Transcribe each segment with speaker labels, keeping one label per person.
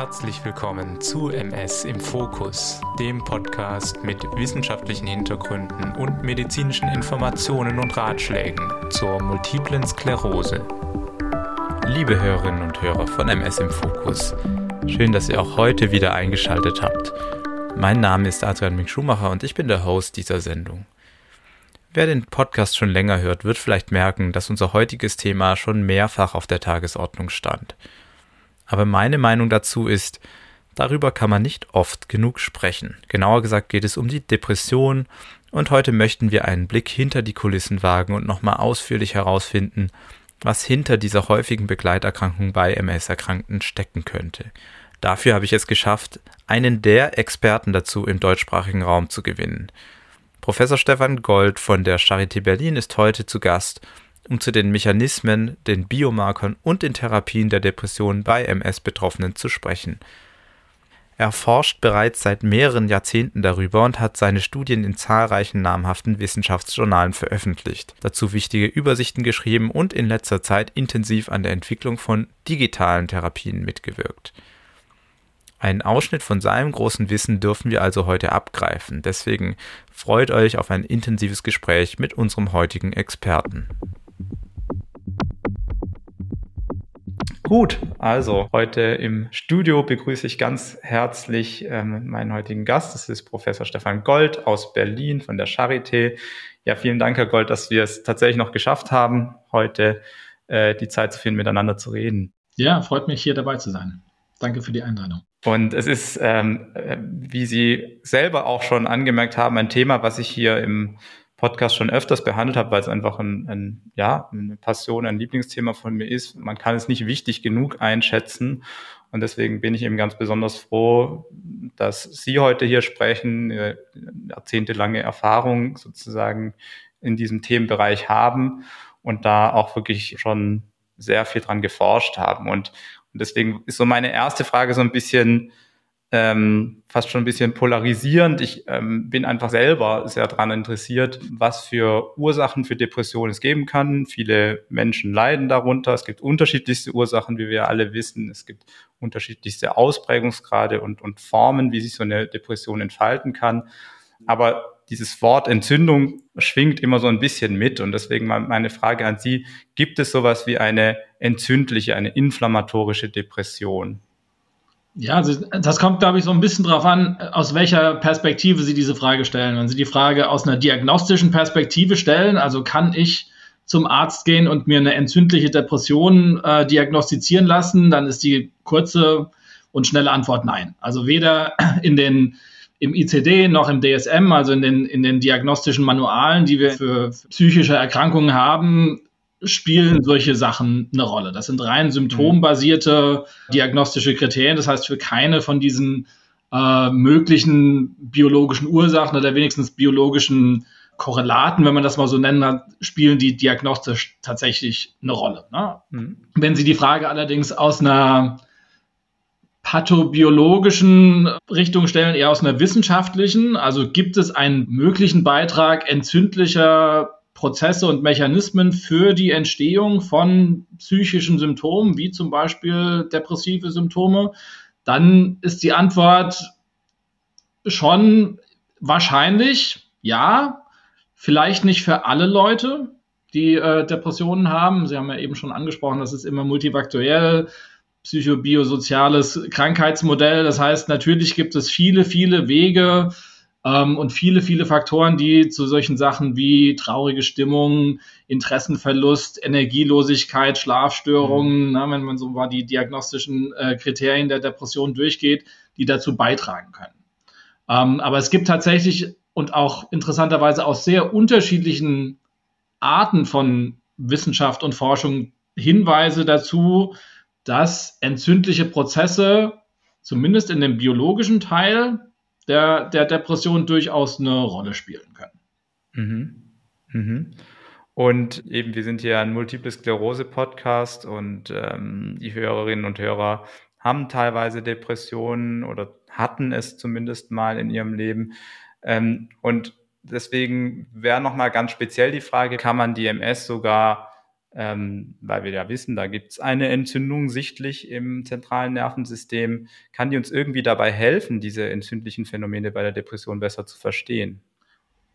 Speaker 1: Herzlich willkommen zu MS im Fokus, dem Podcast mit wissenschaftlichen Hintergründen und medizinischen Informationen und Ratschlägen zur multiplen Sklerose. Liebe Hörerinnen und Hörer von MS im Fokus, schön, dass ihr auch heute wieder eingeschaltet habt. Mein Name ist Adrian Mink Schumacher und ich bin der Host dieser Sendung. Wer den Podcast schon länger hört, wird vielleicht merken, dass unser heutiges Thema schon mehrfach auf der Tagesordnung stand – aber meine Meinung dazu ist, darüber kann man nicht oft genug sprechen. Genauer gesagt geht es um die Depression und heute möchten wir einen Blick hinter die Kulissen wagen und nochmal ausführlich herausfinden, was hinter dieser häufigen Begleiterkrankung bei MS-Erkrankten stecken könnte. Dafür habe ich es geschafft, einen der Experten dazu im deutschsprachigen Raum zu gewinnen. Professor Stefan Gold von der Charité Berlin ist heute zu Gast um zu den Mechanismen, den Biomarkern und den Therapien der Depression bei MS-Betroffenen zu sprechen. Er forscht bereits seit mehreren Jahrzehnten darüber und hat seine Studien in zahlreichen namhaften Wissenschaftsjournalen veröffentlicht, dazu wichtige Übersichten geschrieben und in letzter Zeit intensiv an der Entwicklung von digitalen Therapien mitgewirkt. Einen Ausschnitt von seinem großen Wissen dürfen wir also heute abgreifen, deswegen freut euch auf ein intensives Gespräch mit unserem heutigen Experten. Gut, also heute im Studio begrüße ich ganz herzlich ähm, meinen heutigen Gast. Das ist Professor Stefan Gold aus Berlin von der Charité. Ja, vielen Dank, Herr Gold, dass wir es tatsächlich noch geschafft haben, heute äh, die Zeit zu finden, miteinander zu reden.
Speaker 2: Ja, freut mich, hier dabei zu sein. Danke für die Einladung.
Speaker 1: Und es ist, ähm, äh, wie Sie selber auch schon angemerkt haben, ein Thema, was ich hier im Podcast schon öfters behandelt habe, weil es einfach ein, ein, ja, eine Passion, ein Lieblingsthema von mir ist. Man kann es nicht wichtig genug einschätzen. Und deswegen bin ich eben ganz besonders froh, dass Sie heute hier sprechen, jahrzehntelange Erfahrung sozusagen in diesem Themenbereich haben und da auch wirklich schon sehr viel dran geforscht haben. Und, und deswegen ist so meine erste Frage so ein bisschen, ähm, fast schon ein bisschen polarisierend. Ich ähm, bin einfach selber sehr daran interessiert, was für Ursachen für Depressionen es geben kann. Viele Menschen leiden darunter. Es gibt unterschiedlichste Ursachen, wie wir alle wissen. Es gibt unterschiedlichste Ausprägungsgrade und, und Formen, wie sich so eine Depression entfalten kann. Aber dieses Wort Entzündung schwingt immer so ein bisschen mit. Und deswegen meine Frage an Sie, gibt es sowas wie eine entzündliche, eine inflammatorische Depression?
Speaker 2: Ja, also das kommt, glaube ich, so ein bisschen darauf an, aus welcher Perspektive Sie diese Frage stellen. Wenn Sie die Frage aus einer diagnostischen Perspektive stellen, also kann ich zum Arzt gehen und mir eine entzündliche Depression äh, diagnostizieren lassen, dann ist die kurze und schnelle Antwort nein. Also weder in den im ICD noch im DSM, also in den, in den diagnostischen Manualen, die wir für psychische Erkrankungen haben, spielen solche Sachen eine Rolle. Das sind rein symptombasierte diagnostische Kriterien. Das heißt, für keine von diesen äh, möglichen biologischen Ursachen oder wenigstens biologischen Korrelaten, wenn man das mal so nennen hat, spielen die diagnostisch tatsächlich eine Rolle. Ne? Mhm. Wenn Sie die Frage allerdings aus einer pathobiologischen Richtung stellen, eher aus einer wissenschaftlichen, also gibt es einen möglichen Beitrag entzündlicher Prozesse und Mechanismen für die Entstehung von psychischen Symptomen, wie zum Beispiel depressive Symptome, dann ist die Antwort schon wahrscheinlich ja, vielleicht nicht für alle Leute, die äh, Depressionen haben. Sie haben ja eben schon angesprochen, das ist immer multifaktoriell, psychobiosociales Krankheitsmodell. Das heißt, natürlich gibt es viele, viele Wege, und viele, viele Faktoren, die zu solchen Sachen wie traurige Stimmung, Interessenverlust, Energielosigkeit, Schlafstörungen, mhm. na, wenn man so mal die diagnostischen äh, Kriterien der Depression durchgeht, die dazu beitragen können. Ähm, aber es gibt tatsächlich und auch interessanterweise aus sehr unterschiedlichen Arten von Wissenschaft und Forschung Hinweise dazu, dass entzündliche Prozesse zumindest in dem biologischen Teil der, der Depression durchaus eine Rolle spielen können.
Speaker 1: Mhm. Mhm. Und eben, wir sind hier ein Multiple Sklerose-Podcast und ähm, die Hörerinnen und Hörer haben teilweise Depressionen oder hatten es zumindest mal in ihrem Leben. Ähm, und deswegen wäre nochmal ganz speziell die Frage, kann man die MS sogar ähm, weil wir ja wissen, da gibt es eine Entzündung sichtlich im zentralen Nervensystem. Kann die uns irgendwie dabei helfen, diese entzündlichen Phänomene bei der Depression besser zu verstehen?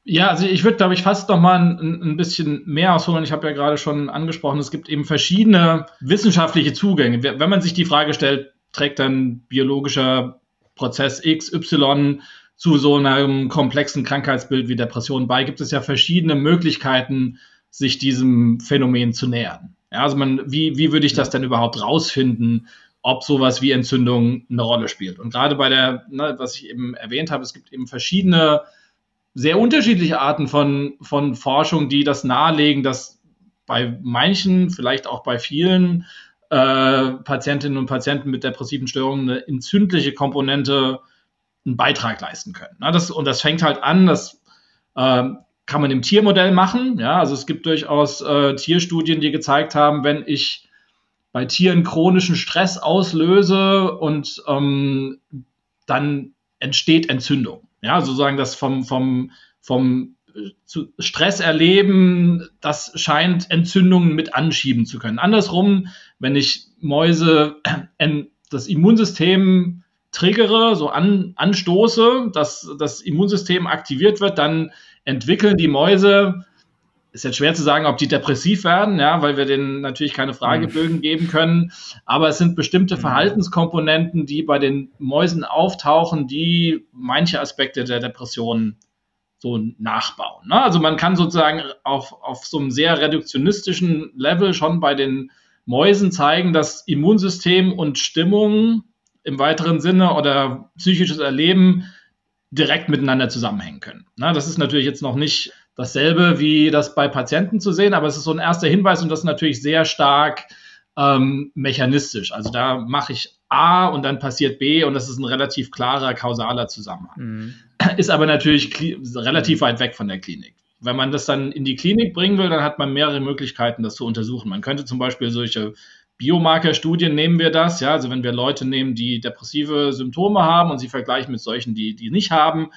Speaker 2: Ja, also ich würde, glaube ich, fast noch mal ein, ein bisschen mehr ausholen. Ich habe ja gerade schon angesprochen, es gibt eben verschiedene wissenschaftliche Zugänge. Wenn man sich die Frage stellt, trägt dann biologischer Prozess X, Y zu so einem komplexen Krankheitsbild wie Depression bei, gibt es ja verschiedene Möglichkeiten, sich diesem Phänomen zu nähern. Ja, also man, wie, wie würde ich das denn überhaupt rausfinden, ob sowas wie Entzündung eine Rolle spielt? Und gerade bei der, ne, was ich eben erwähnt habe, es gibt eben verschiedene sehr unterschiedliche Arten von, von Forschung, die das nahelegen, dass bei manchen, vielleicht auch bei vielen äh, Patientinnen und Patienten mit depressiven Störungen eine entzündliche Komponente einen Beitrag leisten können. Na, das, und das fängt halt an, das äh, kann man im Tiermodell machen. Ja, also es gibt durchaus äh, Tierstudien, die gezeigt haben, wenn ich bei Tieren chronischen Stress auslöse und ähm, dann entsteht Entzündung. Ja, sozusagen das vom, vom, vom Stress erleben, das scheint Entzündungen mit anschieben zu können. Andersrum, wenn ich Mäuse äh, das Immunsystem triggere, so an, anstoße, dass das Immunsystem aktiviert wird, dann entwickeln die Mäuse, ist jetzt schwer zu sagen, ob die depressiv werden, ja, weil wir denen natürlich keine Fragebögen geben können, aber es sind bestimmte Verhaltenskomponenten, die bei den Mäusen auftauchen, die manche Aspekte der Depression so nachbauen. Ne? Also man kann sozusagen auf, auf so einem sehr reduktionistischen Level schon bei den Mäusen zeigen, dass Immunsystem und Stimmung im weiteren Sinne oder psychisches Erleben direkt miteinander zusammenhängen können. Na, das ist natürlich jetzt noch nicht dasselbe wie das bei Patienten zu sehen, aber es ist so ein erster Hinweis und das ist natürlich sehr stark ähm, mechanistisch. Also da mache ich A und dann passiert B und das ist ein relativ klarer kausaler Zusammenhang. Mhm. Ist aber natürlich relativ weit weg von der Klinik. Wenn man das dann in die Klinik bringen will, dann hat man mehrere Möglichkeiten, das zu untersuchen. Man könnte zum Beispiel solche Biomarkerstudien nehmen wir das, ja, also wenn wir Leute nehmen, die depressive Symptome haben und sie vergleichen mit solchen, die die nicht haben,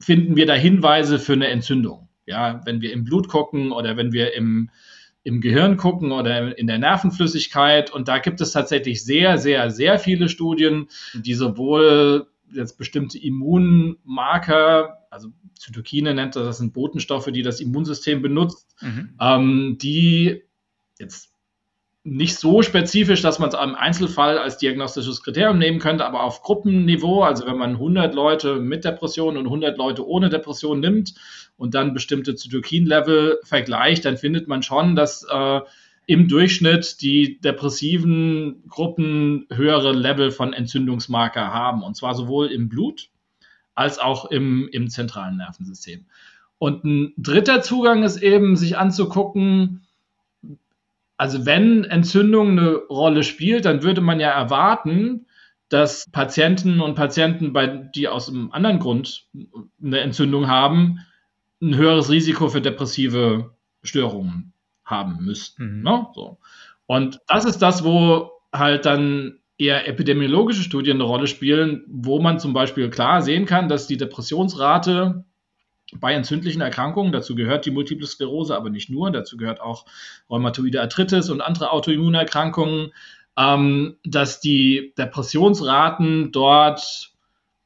Speaker 2: finden wir da Hinweise für eine Entzündung. Ja, wenn wir im Blut gucken oder wenn wir im, im Gehirn gucken oder in der Nervenflüssigkeit. Und da gibt es tatsächlich sehr, sehr, sehr viele Studien, die sowohl jetzt bestimmte Immunmarker, also Zytokine nennt das, das sind Botenstoffe, die das Immunsystem benutzt, mhm. ähm, die jetzt nicht so spezifisch, dass man es am Einzelfall als diagnostisches Kriterium nehmen könnte, aber auf Gruppenniveau, also wenn man 100 Leute mit Depression und 100 Leute ohne Depression nimmt und dann bestimmte Zytokin-Level vergleicht, dann findet man schon, dass äh, im Durchschnitt die depressiven Gruppen höhere Level von Entzündungsmarker haben, und zwar sowohl im Blut als auch im, im zentralen Nervensystem. Und ein dritter Zugang ist eben, sich anzugucken, also wenn Entzündung eine Rolle spielt, dann würde man ja erwarten, dass Patienten und Patienten, bei, die aus einem anderen Grund eine Entzündung haben, ein höheres Risiko für depressive Störungen haben müssten. Mhm. Ne? So. Und das ist das, wo halt dann eher epidemiologische Studien eine Rolle spielen, wo man zum Beispiel klar sehen kann, dass die Depressionsrate bei entzündlichen Erkrankungen, dazu gehört die Multiple Sklerose, aber nicht nur, dazu gehört auch rheumatoide Arthritis und andere Autoimmunerkrankungen, ähm, dass die Depressionsraten dort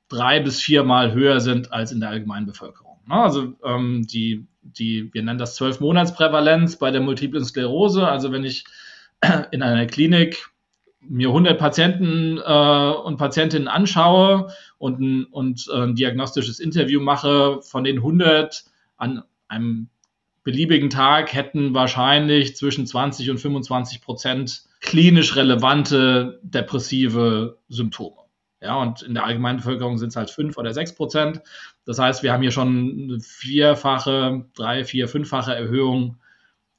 Speaker 2: drei bis viermal höher sind als in der allgemeinen Bevölkerung. Ne? Also ähm, die, die, wir nennen das Zwölf-Monats-Prävalenz bei der Multiplen Sklerose. Also wenn ich in einer Klinik mir 100 Patienten äh, und Patientinnen anschaue und ein, und äh, ein diagnostisches Interview mache, von den 100 an einem beliebigen Tag hätten wahrscheinlich zwischen 20 und 25 Prozent klinisch relevante depressive Symptome. Ja, und in der allgemeinen Bevölkerung sind es halt 5 oder 6 Prozent. Das heißt, wir haben hier schon eine vierfache, drei, vier, fünffache Erhöhung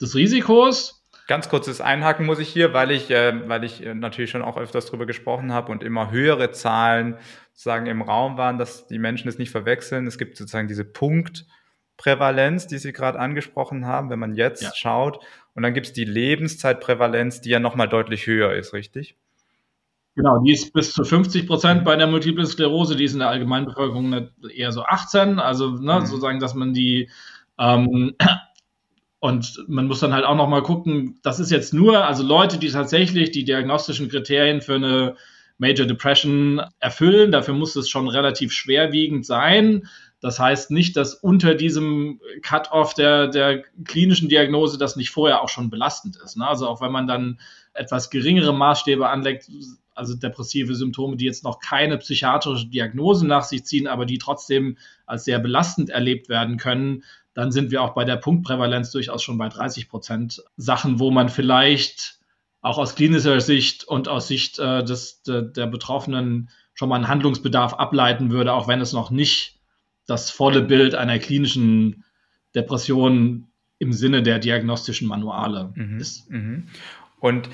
Speaker 2: des Risikos.
Speaker 1: Ganz kurzes Einhaken muss ich hier, weil ich, äh, weil ich äh, natürlich schon auch öfters darüber gesprochen habe und immer höhere Zahlen sozusagen im Raum waren, dass die Menschen es nicht verwechseln. Es gibt sozusagen diese Punktprävalenz, die Sie gerade angesprochen haben, wenn man jetzt ja. schaut. Und dann gibt es die Lebenszeitprävalenz, die ja nochmal deutlich höher ist, richtig?
Speaker 2: Genau, die ist bis zu 50 Prozent bei der Multiple Sklerose, die ist in der Allgemeinbevölkerung eher so 18. Also ne, mhm. sozusagen, dass man die ähm, Und man muss dann halt auch nochmal gucken, das ist jetzt nur, also Leute, die tatsächlich die diagnostischen Kriterien für eine Major Depression erfüllen. Dafür muss es schon relativ schwerwiegend sein. Das heißt nicht, dass unter diesem Cut-off der, der klinischen Diagnose das nicht vorher auch schon belastend ist. Ne? Also auch wenn man dann etwas geringere Maßstäbe anlegt, also depressive Symptome, die jetzt noch keine psychiatrische Diagnose nach sich ziehen, aber die trotzdem als sehr belastend erlebt werden können, dann sind wir auch bei der Punktprävalenz durchaus schon bei 30 Prozent Sachen, wo man vielleicht auch aus klinischer Sicht und aus Sicht äh, des, de, der Betroffenen schon mal einen Handlungsbedarf ableiten würde, auch wenn es noch nicht das volle Bild einer klinischen Depression im Sinne der diagnostischen Manuale mhm, ist. Mhm.
Speaker 1: Und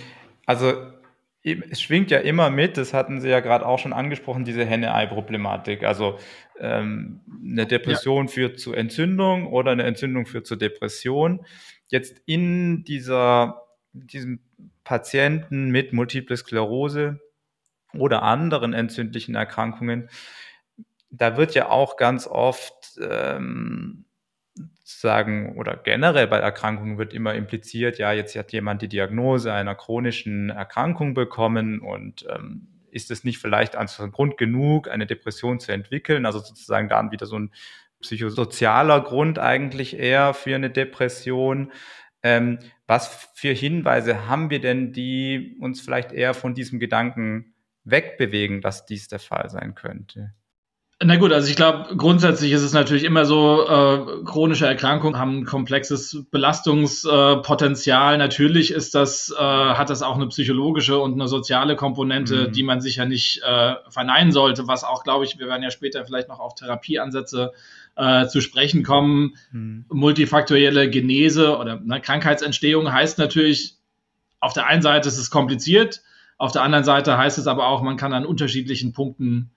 Speaker 1: also es schwingt ja immer mit, das hatten Sie ja gerade auch schon angesprochen, diese Henne-Ei-Problematik. Also ähm, eine Depression ja. führt zu Entzündung oder eine Entzündung führt zu Depression. Jetzt in dieser, diesem Patienten mit Multiple Sklerose oder anderen entzündlichen Erkrankungen, da wird ja auch ganz oft ähm, sagen, oder generell bei Erkrankungen wird immer impliziert, ja, jetzt hat jemand die Diagnose einer chronischen Erkrankung bekommen und ähm, ist es nicht vielleicht als Grund genug, eine Depression zu entwickeln? Also sozusagen dann wieder so ein psychosozialer Grund eigentlich eher für eine Depression. Ähm, was für Hinweise haben wir denn, die uns vielleicht eher von diesem Gedanken wegbewegen, dass dies der Fall sein könnte?
Speaker 2: Na gut, also ich glaube, grundsätzlich ist es natürlich immer so, äh, chronische Erkrankungen haben ein komplexes Belastungspotenzial. Äh, natürlich ist das, äh, hat das auch eine psychologische und eine soziale Komponente, mhm. die man sicher nicht äh, verneinen sollte, was auch, glaube ich, wir werden ja später vielleicht noch auf Therapieansätze äh, zu sprechen kommen. Mhm. Multifaktorielle Genese oder ne, Krankheitsentstehung heißt natürlich, auf der einen Seite ist es kompliziert, auf der anderen Seite heißt es aber auch, man kann an unterschiedlichen Punkten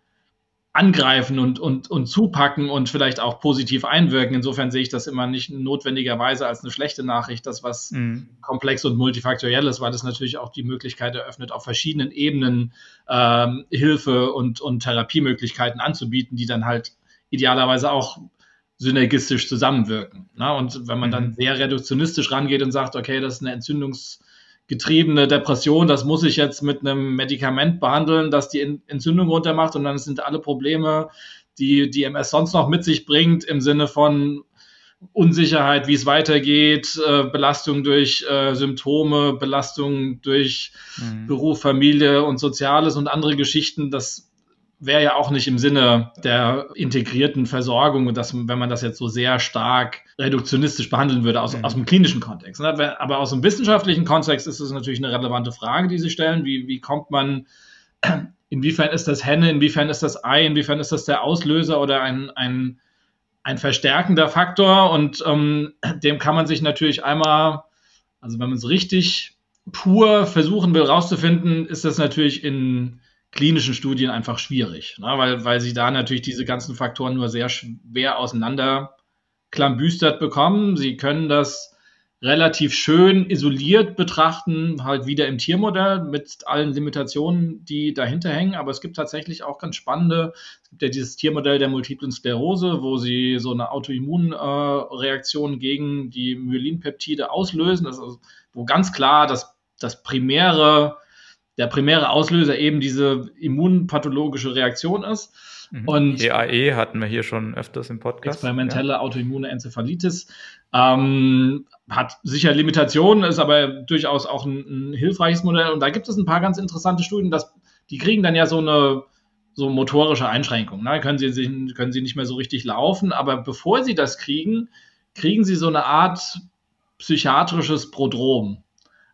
Speaker 2: angreifen und, und, und zupacken und vielleicht auch positiv einwirken. Insofern sehe ich das immer nicht notwendigerweise als eine schlechte Nachricht, das was mhm. komplex und multifaktoriell ist, weil das natürlich auch die Möglichkeit eröffnet, auf verschiedenen Ebenen ähm, Hilfe und, und Therapiemöglichkeiten anzubieten, die dann halt idealerweise auch synergistisch zusammenwirken. Ne? Und wenn man mhm. dann sehr reduktionistisch rangeht und sagt, okay, das ist eine Entzündungs- getriebene Depression, das muss ich jetzt mit einem Medikament behandeln, das die Entzündung runtermacht und dann sind alle Probleme, die die MS sonst noch mit sich bringt, im Sinne von Unsicherheit, wie es weitergeht, äh, Belastung durch äh, Symptome, Belastung durch mhm. Beruf, Familie und Soziales und andere Geschichten, das wäre ja auch nicht im Sinne der integrierten Versorgung, dass, wenn man das jetzt so sehr stark reduktionistisch behandeln würde aus, mhm. aus dem klinischen Kontext. Ne? Aber aus dem wissenschaftlichen Kontext ist es natürlich eine relevante Frage, die Sie stellen. Wie, wie kommt man, inwiefern ist das Henne, inwiefern ist das Ei, inwiefern ist das der Auslöser oder ein, ein, ein verstärkender Faktor? Und ähm, dem kann man sich natürlich einmal, also wenn man es richtig pur versuchen will rauszufinden, ist das natürlich in klinischen Studien einfach schwierig, ne? weil, weil sie da natürlich diese ganzen Faktoren nur sehr schwer auseinander klambüstert bekommen. Sie können das relativ schön isoliert betrachten, halt wieder im Tiermodell mit allen Limitationen, die dahinter hängen. Aber es gibt tatsächlich auch ganz spannende, es gibt ja dieses Tiermodell der multiplen Sklerose, wo sie so eine Autoimmunreaktion äh, gegen die Myelinpeptide auslösen, also, wo ganz klar das, das primäre der primäre Auslöser eben diese immunpathologische Reaktion ist.
Speaker 1: Mhm. Und EAE hatten wir hier schon öfters im Podcast.
Speaker 2: Experimentelle ja. autoimmune Enzephalitis. Ähm, hat sicher Limitationen, ist aber durchaus auch ein, ein, hilfreiches Modell. Und da gibt es ein paar ganz interessante Studien, dass die kriegen dann ja so eine so motorische Einschränkung. Ne? Können, sie, können sie nicht mehr so richtig laufen, aber bevor sie das kriegen, kriegen sie so eine Art psychiatrisches Prodrom.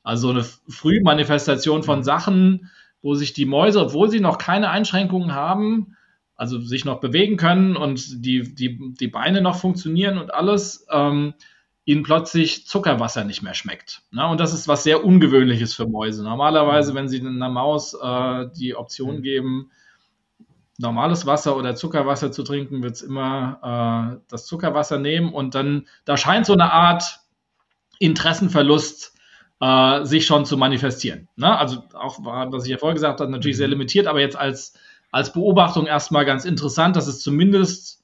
Speaker 2: Also eine Frühmanifestation von. Sachen, wo sich die Mäuse, obwohl sie noch keine Einschränkungen haben, also sich noch bewegen können und die, die, die Beine noch funktionieren und alles, ähm, ihnen plötzlich Zuckerwasser nicht mehr schmeckt. Ne? Und das ist was sehr Ungewöhnliches für Mäuse. Normalerweise, wenn sie einer Maus äh, die Option geben, normales Wasser oder Zuckerwasser zu trinken, wird es immer äh, das Zuckerwasser nehmen. Und dann, da scheint so eine Art Interessenverlust äh, sich schon zu manifestieren. Ne? Also auch, was ich ja vorher gesagt habe, natürlich sehr mhm. limitiert, aber jetzt als, als Beobachtung erstmal ganz interessant, dass es zumindest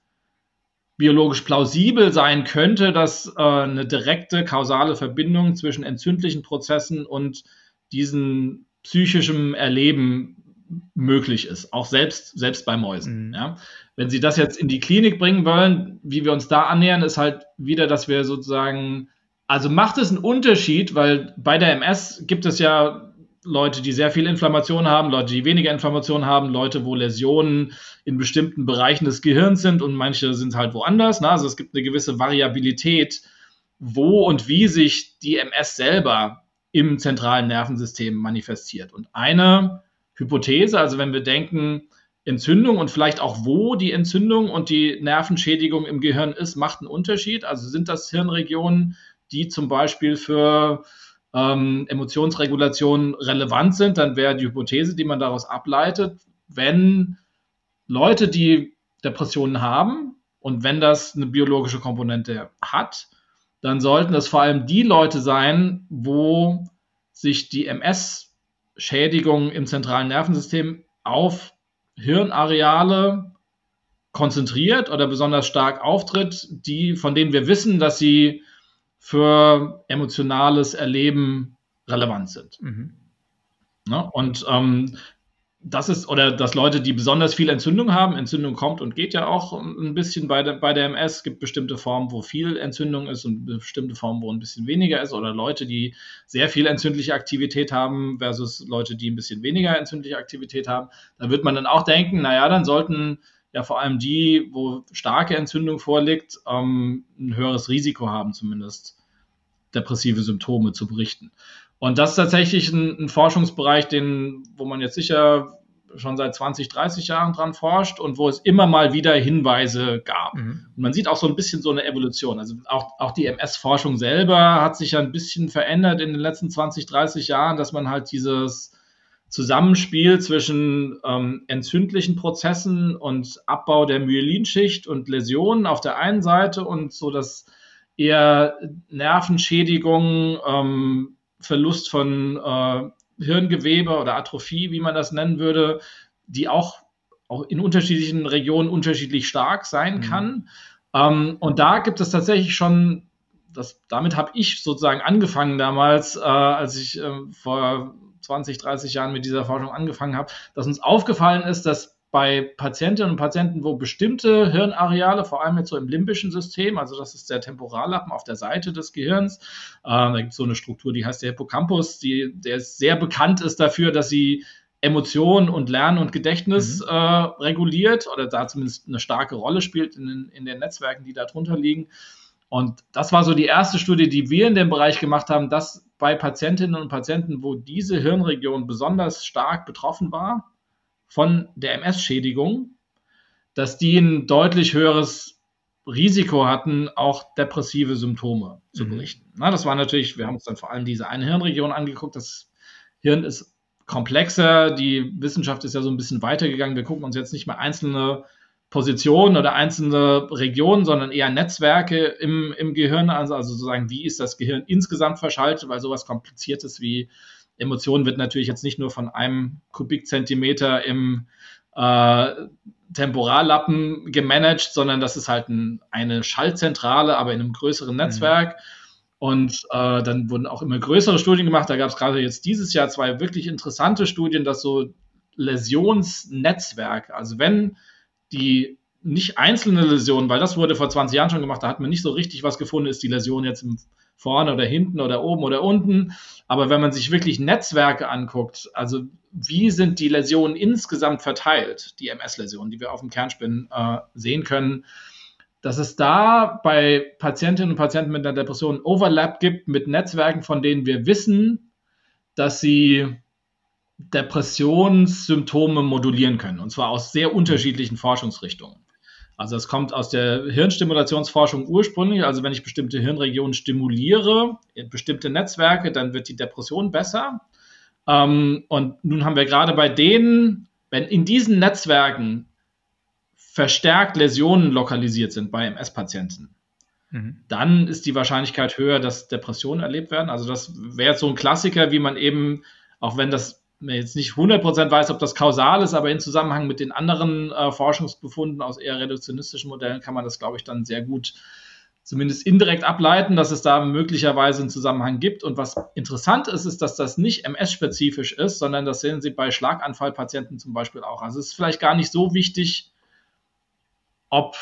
Speaker 2: biologisch plausibel sein könnte, dass äh, eine direkte kausale Verbindung zwischen entzündlichen Prozessen und diesem psychischen Erleben möglich ist, auch selbst, selbst bei Mäusen. Mhm. Ja. Wenn Sie das jetzt in die Klinik bringen wollen, wie wir uns da annähern, ist halt wieder, dass wir sozusagen, also macht es einen Unterschied, weil bei der MS gibt es ja Leute, die sehr viel Inflammation haben, Leute, die weniger Inflammation haben, Leute, wo Läsionen in bestimmten Bereichen des Gehirns sind und manche sind halt woanders. Ne? Also es gibt eine gewisse Variabilität, wo und wie sich die MS selber im zentralen Nervensystem manifestiert. Und eine Hypothese, also wenn wir denken, Entzündung und vielleicht auch wo die Entzündung und die Nervenschädigung im Gehirn ist, macht einen Unterschied. Also sind das Hirnregionen, die zum Beispiel für ähm, Emotionsregulation relevant sind, dann wäre die Hypothese, die man daraus ableitet, wenn Leute, die Depressionen haben und wenn das eine biologische Komponente hat, dann sollten das vor allem die Leute sein, wo sich die MS-Schädigung im zentralen Nervensystem auf Hirnareale konzentriert oder besonders stark auftritt, die, von denen wir wissen, dass sie für emotionales Erleben relevant sind. Mhm. Ne? Und ähm, das ist, oder dass Leute, die besonders viel Entzündung haben, Entzündung kommt und geht ja auch ein bisschen bei der, bei der MS, es gibt bestimmte Formen, wo viel Entzündung ist und bestimmte Formen, wo ein bisschen weniger ist, oder Leute, die sehr viel entzündliche Aktivität haben versus Leute, die ein bisschen weniger entzündliche Aktivität haben. Da wird man dann auch denken, naja, dann sollten ja vor allem die, wo starke Entzündung vorliegt, ähm, ein höheres Risiko haben, zumindest depressive Symptome zu berichten. Und das ist tatsächlich ein, ein, Forschungsbereich, den, wo man jetzt sicher schon seit 20, 30 Jahren dran forscht und wo es immer mal wieder Hinweise gab. Mhm. Und man sieht auch so ein bisschen so eine Evolution. Also auch, auch die MS-Forschung selber hat sich ja ein bisschen verändert in den letzten 20, 30 Jahren, dass man halt dieses Zusammenspiel zwischen ähm, entzündlichen Prozessen und Abbau der Myelinschicht und Läsionen auf der einen Seite und so das eher Nervenschädigung, ähm, Verlust von äh, Hirngewebe oder Atrophie, wie man das nennen würde, die auch, auch in unterschiedlichen Regionen unterschiedlich stark sein mhm. kann. Ähm, und da gibt es tatsächlich schon, das, damit habe ich sozusagen angefangen damals, äh, als ich äh, vor 20, 30 Jahren mit dieser Forschung angefangen habe, dass uns aufgefallen ist, dass bei Patientinnen und Patienten, wo bestimmte Hirnareale, vor allem jetzt so im limbischen System, also das ist der Temporallappen auf der Seite des Gehirns, äh, da gibt es so eine Struktur, die heißt der Hippocampus, die, der sehr bekannt ist dafür, dass sie Emotionen und Lernen und Gedächtnis mhm. äh, reguliert oder da zumindest eine starke Rolle spielt in, in den Netzwerken, die darunter liegen. Und das war so die erste Studie, die wir in dem Bereich gemacht haben, dass bei Patientinnen und Patienten, wo diese Hirnregion besonders stark betroffen war, von der MS-Schädigung, dass die ein deutlich höheres Risiko hatten, auch depressive Symptome zu mhm. berichten. Mhm. Na, das war natürlich, wir haben uns dann vor allem diese eine Hirnregion angeguckt. Das Hirn ist komplexer, die Wissenschaft ist ja so ein bisschen weitergegangen. Wir gucken uns jetzt nicht mehr einzelne Positionen oder einzelne Regionen, sondern eher Netzwerke im, im Gehirn, also, also sozusagen, wie ist das Gehirn insgesamt verschaltet, weil sowas Kompliziertes wie Emotionen wird natürlich jetzt nicht nur von einem Kubikzentimeter im äh, Temporallappen gemanagt, sondern das ist halt ein, eine Schaltzentrale, aber in einem größeren mhm. Netzwerk. Mhm. Und äh, dann wurden auch immer größere Studien gemacht. Da gab es gerade jetzt dieses Jahr zwei wirklich interessante Studien, dass so Läsionsnetzwerke, also wenn die nicht einzelne Läsionen, weil das wurde vor 20 Jahren schon gemacht, da hat man nicht so richtig was gefunden, ist die Läsion jetzt im vorne oder hinten oder oben oder unten. Aber wenn man sich wirklich Netzwerke anguckt, also wie sind die Läsionen insgesamt verteilt, die MS-Läsionen, die wir auf dem Kernspin äh, sehen können, dass es da bei Patientinnen und Patienten mit einer Depression Overlap gibt mit Netzwerken, von denen wir wissen, dass sie Depressionssymptome modulieren können, und zwar aus sehr unterschiedlichen Forschungsrichtungen. Also es kommt aus der Hirnstimulationsforschung ursprünglich. Also wenn ich bestimmte Hirnregionen stimuliere, bestimmte Netzwerke, dann wird die Depression besser. Ähm, und nun haben wir gerade bei denen, wenn in diesen Netzwerken verstärkt Läsionen lokalisiert sind bei MS-Patienten, mhm. dann ist die Wahrscheinlichkeit höher, dass Depressionen erlebt werden. Also das wäre so ein Klassiker, wie man eben, auch wenn das man jetzt nicht 100% weiß, ob das kausal ist, aber in Zusammenhang mit den anderen äh, Forschungsbefunden aus eher reduktionistischen Modellen kann man das, glaube ich, dann sehr gut zumindest indirekt ableiten, dass es da möglicherweise einen Zusammenhang gibt. Und was interessant ist, ist, dass das nicht MS-spezifisch ist, sondern das sehen Sie bei Schlaganfallpatienten zum Beispiel auch. Also es ist vielleicht gar nicht so wichtig, ob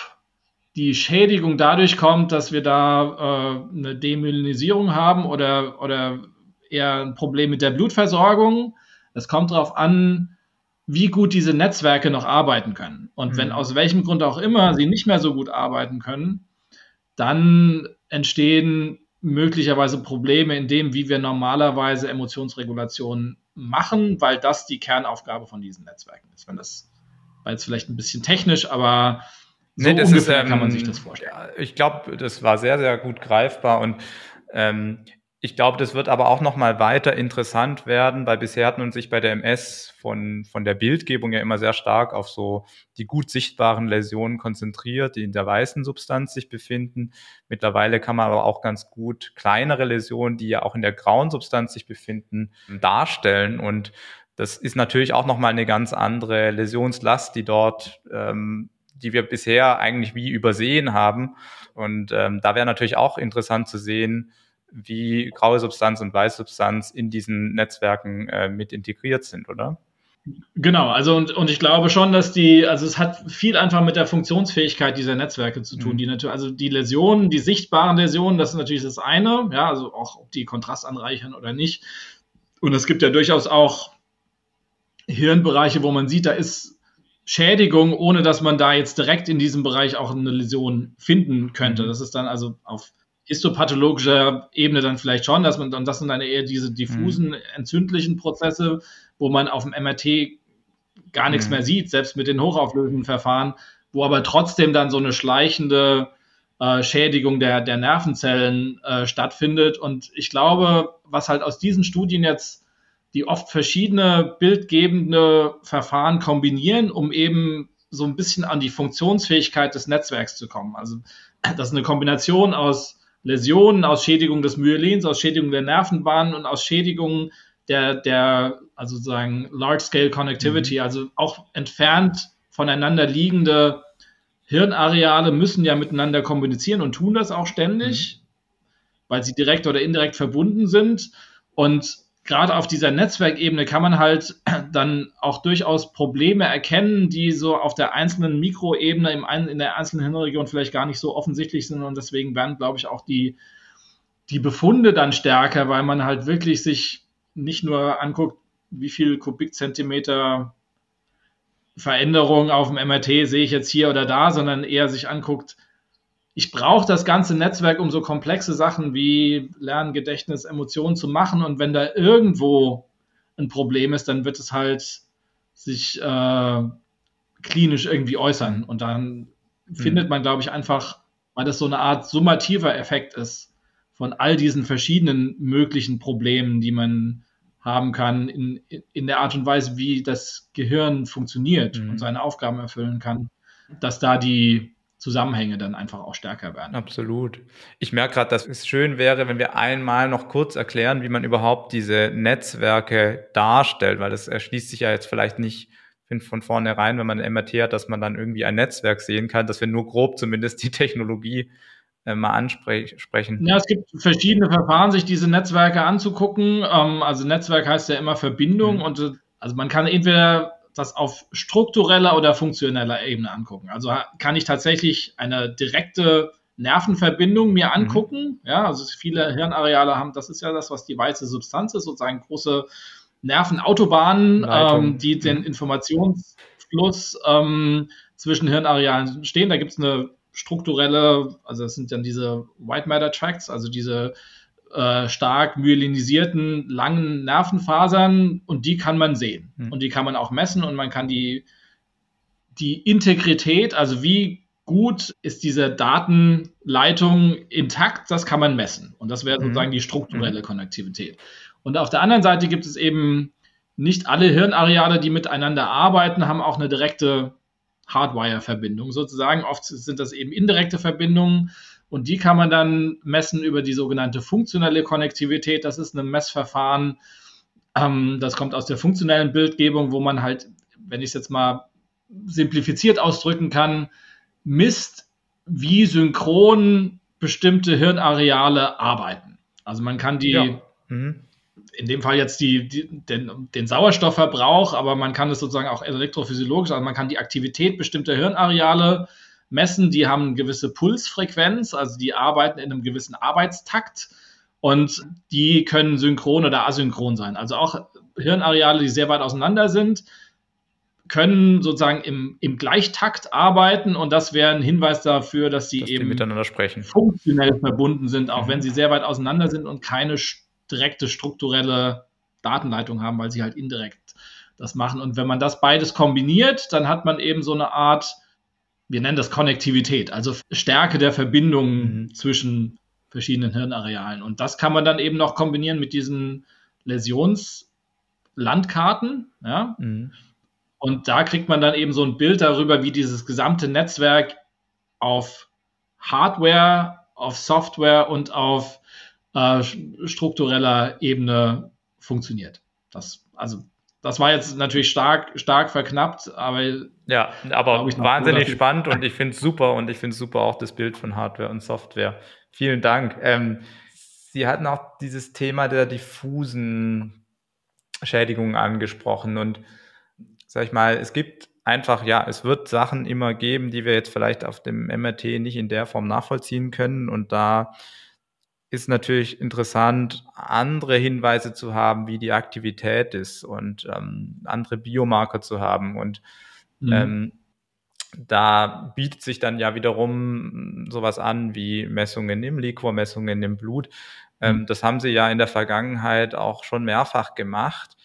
Speaker 2: die Schädigung dadurch kommt, dass wir da äh, eine Demyelinisierung haben oder, oder eher ein Problem mit der Blutversorgung. Es kommt darauf an, wie gut diese Netzwerke noch arbeiten können. Und mhm. wenn aus welchem Grund auch immer sie nicht mehr so gut arbeiten können, dann entstehen möglicherweise Probleme in dem, wie wir normalerweise Emotionsregulation machen, weil das die Kernaufgabe von diesen Netzwerken ist. Wenn das war jetzt vielleicht ein bisschen technisch, aber
Speaker 1: so nee, ungefähr ist, ähm, kann man sich das vorstellen. Ich glaube, das war sehr, sehr gut greifbar und ähm, ich glaube, das wird aber auch noch mal weiter interessant werden, weil bisher hat man sich bei der MS von, von der Bildgebung ja immer sehr stark auf so die gut sichtbaren Läsionen konzentriert, die in der weißen Substanz sich befinden. Mittlerweile kann man aber auch ganz gut kleinere Läsionen, die ja auch in der grauen Substanz sich befinden, darstellen. Und das ist natürlich auch noch mal eine ganz andere Läsionslast, die dort ähm, die wir bisher eigentlich wie übersehen haben. Und ähm, da wäre natürlich auch interessant zu sehen, wie graue Substanz und weiße Substanz in diesen Netzwerken äh, mit integriert sind, oder?
Speaker 2: Genau, also und, und ich glaube schon, dass die, also es hat viel einfach mit der Funktionsfähigkeit dieser Netzwerke zu tun. Mhm. Die natürlich, also die Läsionen, die sichtbaren Läsionen, das ist natürlich das eine, ja, also auch ob die Kontrast anreichern oder nicht. Und es gibt ja durchaus auch Hirnbereiche, wo man sieht, da ist Schädigung, ohne dass man da jetzt direkt in diesem Bereich auch eine Läsion finden könnte. Mhm. Das ist dann also auf histopathologischer Ebene dann vielleicht schon, dass man, dann das sind dann eher diese diffusen, mhm. entzündlichen Prozesse, wo man auf dem MRT gar nichts mhm. mehr sieht, selbst mit den hochauflösenden Verfahren, wo aber trotzdem dann so eine schleichende äh, Schädigung der, der Nervenzellen äh, stattfindet. Und ich glaube, was halt aus diesen Studien jetzt die oft verschiedene bildgebende Verfahren kombinieren, um eben so ein bisschen an die Funktionsfähigkeit des Netzwerks zu kommen. Also das ist eine Kombination aus Läsionen, aus Schädigung des Myelins, aus Schädigung der Nervenbahnen und aus Schädigung der, der also sozusagen Large-Scale Connectivity, mhm. also auch entfernt voneinander liegende Hirnareale müssen ja miteinander kommunizieren und tun das auch ständig, mhm. weil sie direkt oder indirekt verbunden sind. Und gerade auf dieser Netzwerkebene kann man halt dann auch durchaus Probleme erkennen, die so auf der einzelnen Mikroebene im ein, in der einzelnen Hirnregion vielleicht gar nicht so offensichtlich sind. Und deswegen werden, glaube ich, auch die, die Befunde dann stärker, weil man halt wirklich sich nicht nur anguckt, wie viel Kubikzentimeter Veränderung auf dem MRT sehe ich jetzt hier oder da, sondern eher sich anguckt, ich brauche das ganze Netzwerk, um so komplexe Sachen wie Lernen, Gedächtnis, Emotionen zu machen. Und wenn da irgendwo ein Problem ist, dann wird es halt sich äh, klinisch irgendwie äußern. Und dann mhm. findet man, glaube ich, einfach, weil das so eine Art summativer Effekt ist von all diesen verschiedenen möglichen Problemen, die man haben kann, in, in der Art und Weise, wie das Gehirn funktioniert mhm. und seine Aufgaben erfüllen kann, dass da die Zusammenhänge dann einfach auch stärker werden.
Speaker 1: Absolut. Ich merke gerade, dass es schön wäre, wenn wir einmal noch kurz erklären, wie man überhaupt diese Netzwerke darstellt, weil das erschließt sich ja jetzt vielleicht nicht von vornherein, wenn man ein MRT hat, dass man dann irgendwie ein Netzwerk sehen kann, dass wir nur grob zumindest die Technologie äh, mal ansprechen.
Speaker 2: Ja, es gibt verschiedene Verfahren, sich diese Netzwerke anzugucken. Ähm, also Netzwerk heißt ja immer Verbindung mhm. und äh, also man kann entweder das auf struktureller oder funktioneller Ebene angucken. Also kann ich tatsächlich eine direkte Nervenverbindung mir mhm. angucken. Mhm. Ja, also viele Hirnareale haben, das ist ja das, was die weiße Substanz ist, sozusagen große Nervenautobahnen, ähm, die den Informationsfluss ähm, zwischen Hirnarealen stehen. Da gibt es eine strukturelle, also das sind dann diese White Matter Tracks, also diese äh, stark myelinisierten, langen Nervenfasern und die kann man sehen. Mhm. Und die kann man auch messen und man kann die, die Integrität, also wie gut ist diese Datenleitung intakt, das kann man messen. Und das wäre hm. sozusagen die strukturelle hm. Konnektivität. Und auf der anderen Seite gibt es eben nicht alle Hirnareale, die miteinander arbeiten, haben auch eine direkte Hardwire-Verbindung sozusagen. Oft sind das eben indirekte Verbindungen. Und die kann man dann messen über die sogenannte funktionelle Konnektivität. Das ist ein Messverfahren, Ähm, das kommt aus der funktionellen Bildgebung, wo man halt, wenn ich es jetzt mal simplifiziert ausdrücken kann, misst, wie synchron bestimmte Hirnareale arbeiten. Also man kann die, ja. mhm. in dem Fall jetzt die, die, den, den, Sauerstoffverbrauch, aber man kann es sozusagen auch elektrophysiologisch, also man kann die Aktivität bestimmter Hirnareale messen, die haben eine gewisse Pulsfrequenz, also die arbeiten in einem gewissen Arbeitstakt und die können synchron oder asynchron sein. Also auch Hirnareale, die sehr weit auseinander sind, können sozusagen im, im Gleichtakt arbeiten und das wäre ein Hinweis dafür, dass sie dass eben
Speaker 1: miteinander sprechen.
Speaker 2: funktionell verbunden sind, auch mhm. wenn sie sehr weit auseinander sind und keine direkte strukturelle Datenleitung haben, weil sie halt indirekt das machen. Und wenn man das beides kombiniert, dann hat man eben so eine Art, wir nennen das Konnektivität, also Stärke der Verbindungen mhm. zwischen verschiedenen Hirnarealen. Und das kann man dann eben noch kombinieren mit diesen Läsionslandkarten, ja. Mhm. Und da kriegt man dann eben so ein Bild darüber, wie dieses gesamte Netzwerk auf Hardware, auf Software und auf äh, struktureller Ebene funktioniert. Das, also, das war jetzt natürlich stark, stark verknappt, aber.
Speaker 1: Ja, aber wahnsinnig spannend und ich finde es super und ich finde es super auch das Bild von Hardware und Software. Vielen Dank. Ähm, Sie hatten auch dieses Thema der diffusen Schädigungen angesprochen und sag ich mal, es gibt einfach, ja, es wird Sachen immer geben, die wir jetzt vielleicht auf dem MRT nicht in der Form nachvollziehen können. Und da ist natürlich interessant, andere Hinweise zu haben, wie die Aktivität ist und ähm, andere Biomarker zu haben. Und mhm. ähm, da bietet sich dann ja wiederum sowas an wie Messungen im Liquor, Messungen im Blut. Ähm, mhm. Das haben sie ja in der Vergangenheit auch schon mehrfach gemacht.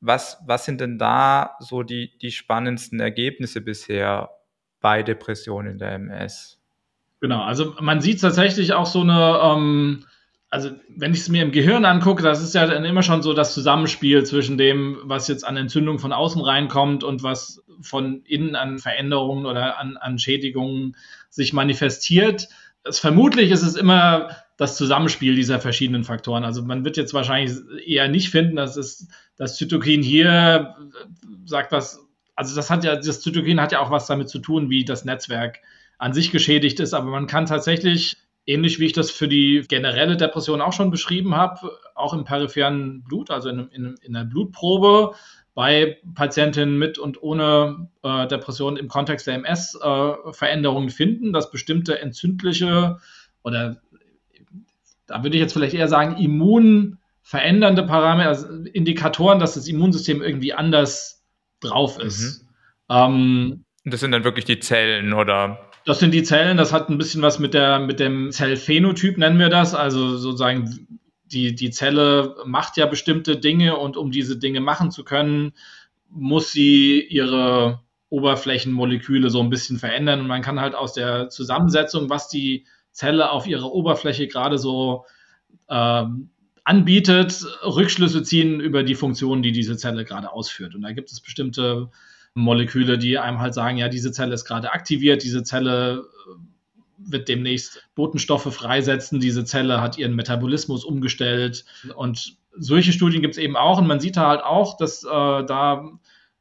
Speaker 1: Was, was sind denn da so die, die spannendsten Ergebnisse bisher bei Depressionen in der MS?
Speaker 2: Genau, also man sieht tatsächlich auch so eine, ähm, also wenn ich es mir im Gehirn angucke, das ist ja dann immer schon so das Zusammenspiel zwischen dem, was jetzt an Entzündung von außen reinkommt und was von innen an Veränderungen oder an, an Schädigungen sich manifestiert. Es, vermutlich ist es immer das Zusammenspiel dieser verschiedenen Faktoren. Also man wird jetzt wahrscheinlich eher nicht finden, dass es das Zytokin hier sagt was, also das hat ja, das Zytokin hat ja auch was damit zu tun, wie das Netzwerk an sich geschädigt ist, aber man kann tatsächlich, ähnlich wie ich das für die generelle Depression auch schon beschrieben habe, auch im peripheren Blut, also in, in, in der Blutprobe, bei Patientinnen mit und ohne äh, Depression im Kontext der MS äh, Veränderungen finden, dass bestimmte entzündliche oder da würde ich jetzt vielleicht eher sagen, immunverändernde Parameter, also Indikatoren, dass das Immunsystem irgendwie anders drauf ist. Mhm.
Speaker 1: Ähm, das sind dann wirklich die Zellen, oder?
Speaker 2: Das sind die Zellen, das hat ein bisschen was mit, der, mit dem Zellphänotyp, nennen wir das. Also sozusagen, die, die Zelle macht ja bestimmte Dinge und um diese Dinge machen zu können, muss sie ihre Oberflächenmoleküle so ein bisschen verändern. Und man kann halt aus der Zusammensetzung, was die Zelle auf ihrer Oberfläche gerade so ähm, anbietet, Rückschlüsse ziehen über die Funktionen, die diese Zelle gerade ausführt. Und da gibt es bestimmte Moleküle, die einem halt sagen, ja, diese Zelle ist gerade aktiviert, diese Zelle äh, wird demnächst Botenstoffe freisetzen, diese Zelle hat ihren Metabolismus umgestellt. Und solche Studien gibt es eben auch. Und man sieht da halt auch, dass äh, da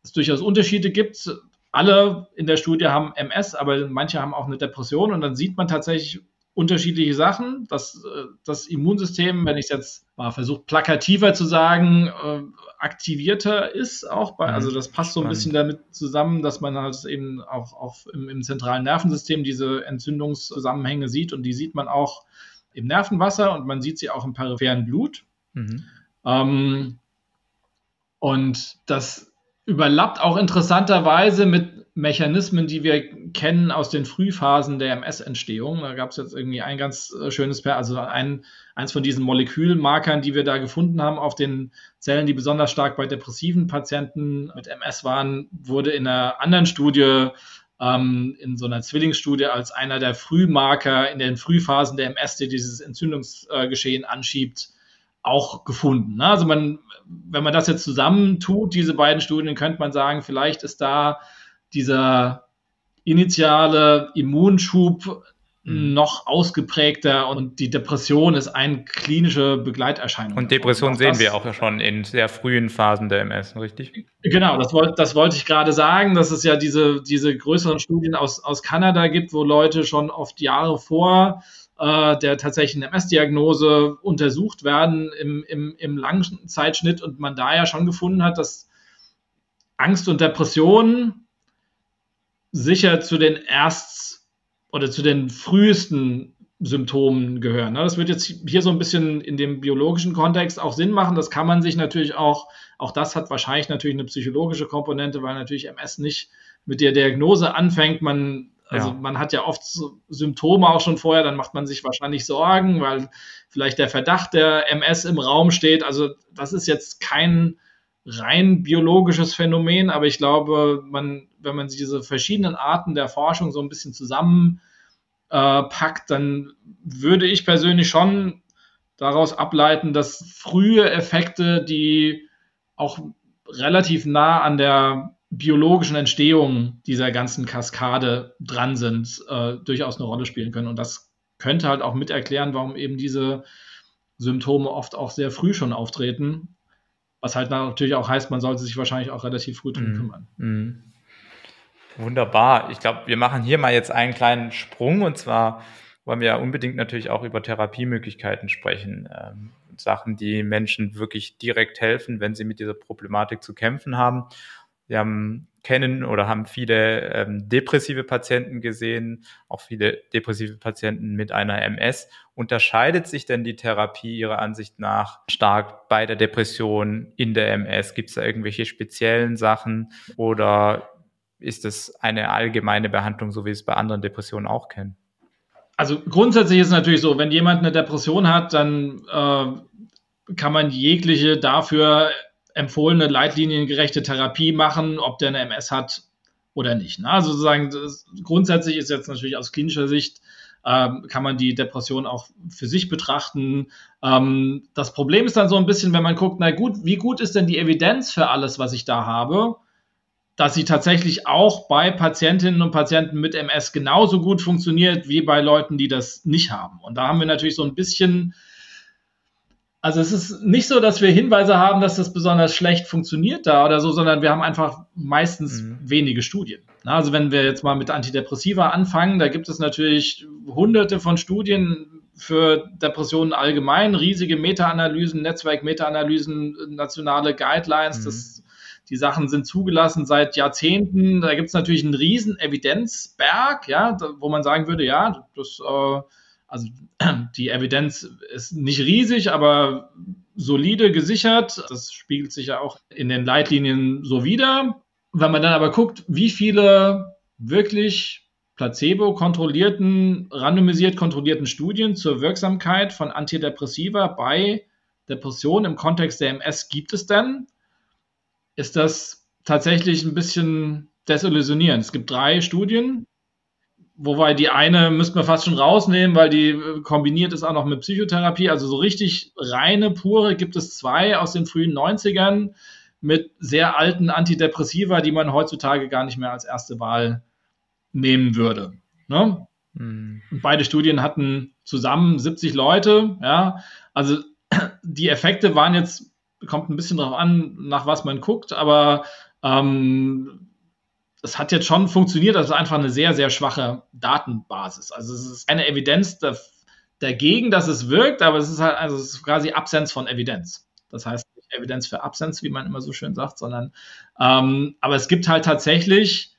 Speaker 2: es durchaus Unterschiede gibt. Alle in der Studie haben MS, aber manche haben auch eine Depression. Und dann sieht man tatsächlich unterschiedliche Sachen. Das, äh, das Immunsystem, wenn ich es jetzt mal versuche, plakativer zu sagen, äh, aktivierter ist auch bei, also das passt so ein bisschen damit zusammen, dass man halt eben auch, auch im, im zentralen Nervensystem diese Entzündungszusammenhänge sieht und die sieht man auch im Nervenwasser und man sieht sie auch im peripheren Blut. Mhm. Ähm, und das überlappt auch interessanterweise mit Mechanismen, die wir kennen aus den Frühphasen der MS-Entstehung. Da gab es jetzt irgendwie ein ganz äh, schönes, also ein, eins von diesen Molekülmarkern, die wir da gefunden haben auf den Zellen, die besonders stark bei depressiven Patienten mit MS waren, wurde in einer anderen Studie, ähm, in so einer Zwillingsstudie, als einer der Frühmarker in den Frühphasen der MS, die dieses Entzündungsgeschehen anschiebt, auch gefunden. Also man, wenn man das jetzt zusammentut, diese beiden Studien, könnte man sagen, vielleicht ist da dieser initiale Immunschub mhm. noch ausgeprägter und die Depression ist eine klinische Begleiterscheinung.
Speaker 1: Und Depression und sehen wir auch schon in sehr frühen Phasen der MS, richtig?
Speaker 2: Genau, das, wollte das wollte ich gerade sagen, dass es ja diese, diese größeren Studien aus, aus Kanada gibt, wo Leute schon oft Jahre vor äh, der tatsächlichen MS-Diagnose untersucht werden im, im, im langen Zeitschnitt und man da ja schon gefunden hat, dass Angst und Depression sicher zu den erst oder zu den frühesten Symptomen gehören. Ne? Das wird jetzt hier so ein bisschen in dem biologischen Kontext auch Sinn machen. Das kann man sich natürlich auch, auch das hat wahrscheinlich natürlich eine psychologische Komponente, weil natürlich MS nicht mit der Diagnose anfängt. Man, also ja. man hat ja oft Symptome auch schon vorher, dann macht man sich wahrscheinlich Sorgen, weil vielleicht der Verdacht der MS im Raum steht. Also das ist jetzt kein rein biologisches Phänomen, aber ich glaube, man, wenn man diese verschiedenen Arten der Forschung so ein bisschen zusammenpackt, äh, dann würde ich persönlich schon daraus ableiten, dass frühe Effekte, die auch relativ nah an der biologischen Entstehung dieser ganzen Kaskade dran sind, äh, durchaus eine Rolle spielen können. Und das könnte halt auch mit erklären, warum eben diese Symptome oft auch sehr früh schon auftreten was halt natürlich auch heißt, man sollte sich wahrscheinlich auch relativ früh drum mhm. kümmern. Mhm.
Speaker 1: Wunderbar. Ich glaube, wir machen hier mal jetzt einen kleinen Sprung und zwar wollen wir ja unbedingt natürlich auch über Therapiemöglichkeiten sprechen. Ähm, Sachen, die Menschen wirklich direkt helfen, wenn sie mit dieser Problematik zu kämpfen haben. Wir haben kennen oder haben viele ähm, depressive Patienten gesehen, auch viele depressive Patienten mit einer MS. Unterscheidet sich denn die Therapie Ihrer Ansicht nach stark bei der Depression in der MS? Gibt es da irgendwelche speziellen Sachen oder ist es eine allgemeine Behandlung, so wie es bei anderen Depressionen auch kennen?
Speaker 2: Also grundsätzlich ist es natürlich so, wenn jemand eine Depression hat, dann äh, kann man jegliche dafür empfohlene leitliniengerechte Therapie machen, ob der eine MS hat oder nicht. Ne? Also sozusagen, grundsätzlich ist jetzt natürlich aus klinischer Sicht ähm, kann man die Depression auch für sich betrachten. Ähm, das Problem ist dann so ein bisschen, wenn man guckt, na gut, wie gut ist denn die Evidenz für alles, was ich da habe, dass sie tatsächlich auch bei Patientinnen und Patienten mit MS genauso gut funktioniert wie bei Leuten, die das nicht haben. Und da haben wir natürlich so ein bisschen also es ist nicht so, dass wir Hinweise haben, dass das besonders schlecht funktioniert da oder so, sondern wir haben einfach meistens mhm. wenige Studien. Also wenn wir jetzt mal mit Antidepressiva anfangen, da gibt es natürlich hunderte von Studien für Depressionen allgemein, riesige Meta-Analysen, Netzwerk-Meta-Analysen, nationale Guidelines, mhm. das, die Sachen sind zugelassen seit Jahrzehnten. Da gibt es natürlich einen riesen Evidenzberg, ja, wo man sagen würde, ja, das äh, also die Evidenz ist nicht riesig, aber solide gesichert. Das spiegelt sich ja auch in den Leitlinien so wider. Wenn man dann aber guckt, wie viele wirklich placebo-kontrollierten, randomisiert kontrollierten Studien zur Wirksamkeit von Antidepressiva bei Depressionen im Kontext der MS gibt es denn, ist das tatsächlich ein bisschen desillusionierend. Es gibt drei Studien, Wobei die eine müssten wir fast schon rausnehmen, weil die äh, kombiniert ist auch noch mit Psychotherapie. Also so richtig reine, pure gibt es zwei aus den frühen 90ern mit sehr alten Antidepressiva, die man heutzutage gar nicht mehr als erste Wahl nehmen würde. Ne? Mhm. Beide Studien hatten zusammen 70 Leute. Ja, also die Effekte waren jetzt, kommt ein bisschen darauf an, nach was man guckt, aber ähm, es hat jetzt schon funktioniert, das ist einfach eine sehr, sehr schwache Datenbasis. Also es ist eine Evidenz dagegen, dass es wirkt, aber es ist halt, also es ist quasi Absenz von Evidenz. Das heißt nicht Evidenz für Absenz, wie man immer so schön sagt, sondern ähm, aber es gibt halt tatsächlich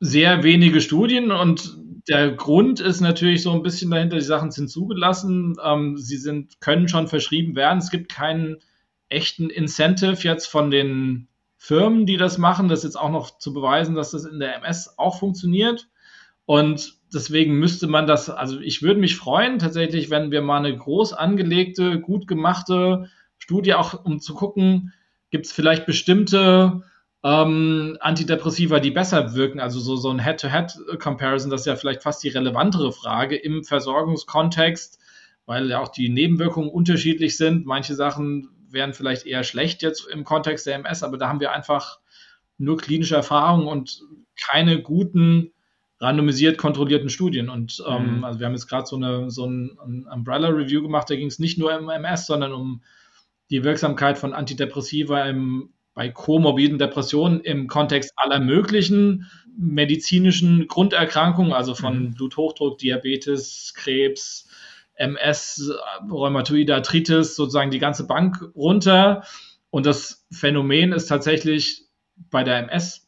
Speaker 2: sehr wenige Studien und der Grund ist natürlich so ein bisschen dahinter, die Sachen sind zugelassen, ähm, sie sind, können schon verschrieben werden. Es gibt keinen echten Incentive jetzt von den Firmen, die das machen, das jetzt auch noch zu beweisen, dass das in der MS auch funktioniert. Und deswegen müsste man das, also ich würde mich freuen, tatsächlich, wenn wir mal eine groß angelegte, gut gemachte Studie auch, um zu gucken, gibt es vielleicht bestimmte ähm, Antidepressiva, die besser wirken, also so, so ein Head-to-Head-Comparison, das ist ja vielleicht fast die relevantere Frage im Versorgungskontext, weil ja auch die Nebenwirkungen unterschiedlich sind. Manche Sachen wären vielleicht eher schlecht jetzt im Kontext der MS, aber da haben wir einfach nur klinische Erfahrungen und keine guten randomisiert kontrollierten Studien. Und ähm,
Speaker 3: Mhm.
Speaker 2: also wir haben jetzt gerade so, eine, so ein, Umbrella-Review gemacht, da ging es nicht nur um MS, sondern um die Wirksamkeit von Antidepressiva im, bei komorbiden Depressionen im Kontext aller möglichen medizinischen Grunderkrankungen, also von
Speaker 3: Mhm.
Speaker 2: Bluthochdruck, Diabetes, Krebs, MS, Rheumatoide Arthritis, sozusagen die ganze Bank runter. Und das Phänomen ist tatsächlich bei der MS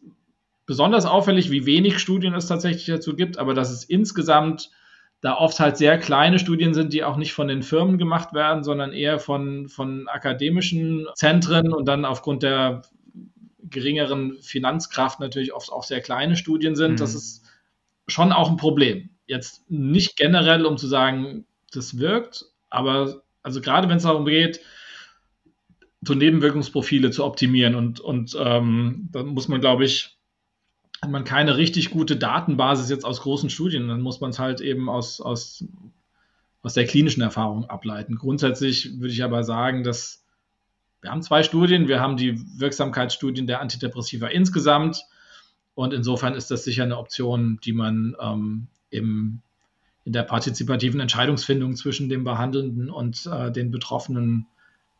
Speaker 2: besonders auffällig, wie wenig Studien es tatsächlich dazu gibt, aber dass es insgesamt da oft halt sehr kleine Studien sind, die auch nicht von den Firmen gemacht werden, sondern eher von, von akademischen Zentren und dann aufgrund der geringeren Finanzkraft natürlich oft auch sehr kleine Studien sind.
Speaker 3: Mhm.
Speaker 2: Das ist schon auch ein Problem. Jetzt nicht generell, um zu sagen, das wirkt, aber also gerade wenn es darum geht, so Nebenwirkungsprofile zu optimieren und, und ähm, dann muss man, glaube ich, hat man keine richtig gute Datenbasis jetzt aus großen Studien, dann muss man es halt eben aus, aus, aus der klinischen Erfahrung ableiten. Grundsätzlich würde ich aber sagen, dass wir haben zwei Studien, wir haben die Wirksamkeitsstudien der Antidepressiva insgesamt und insofern ist das sicher eine Option, die man ähm, im, in der partizipativen Entscheidungsfindung zwischen dem Behandelnden und äh, den Betroffenen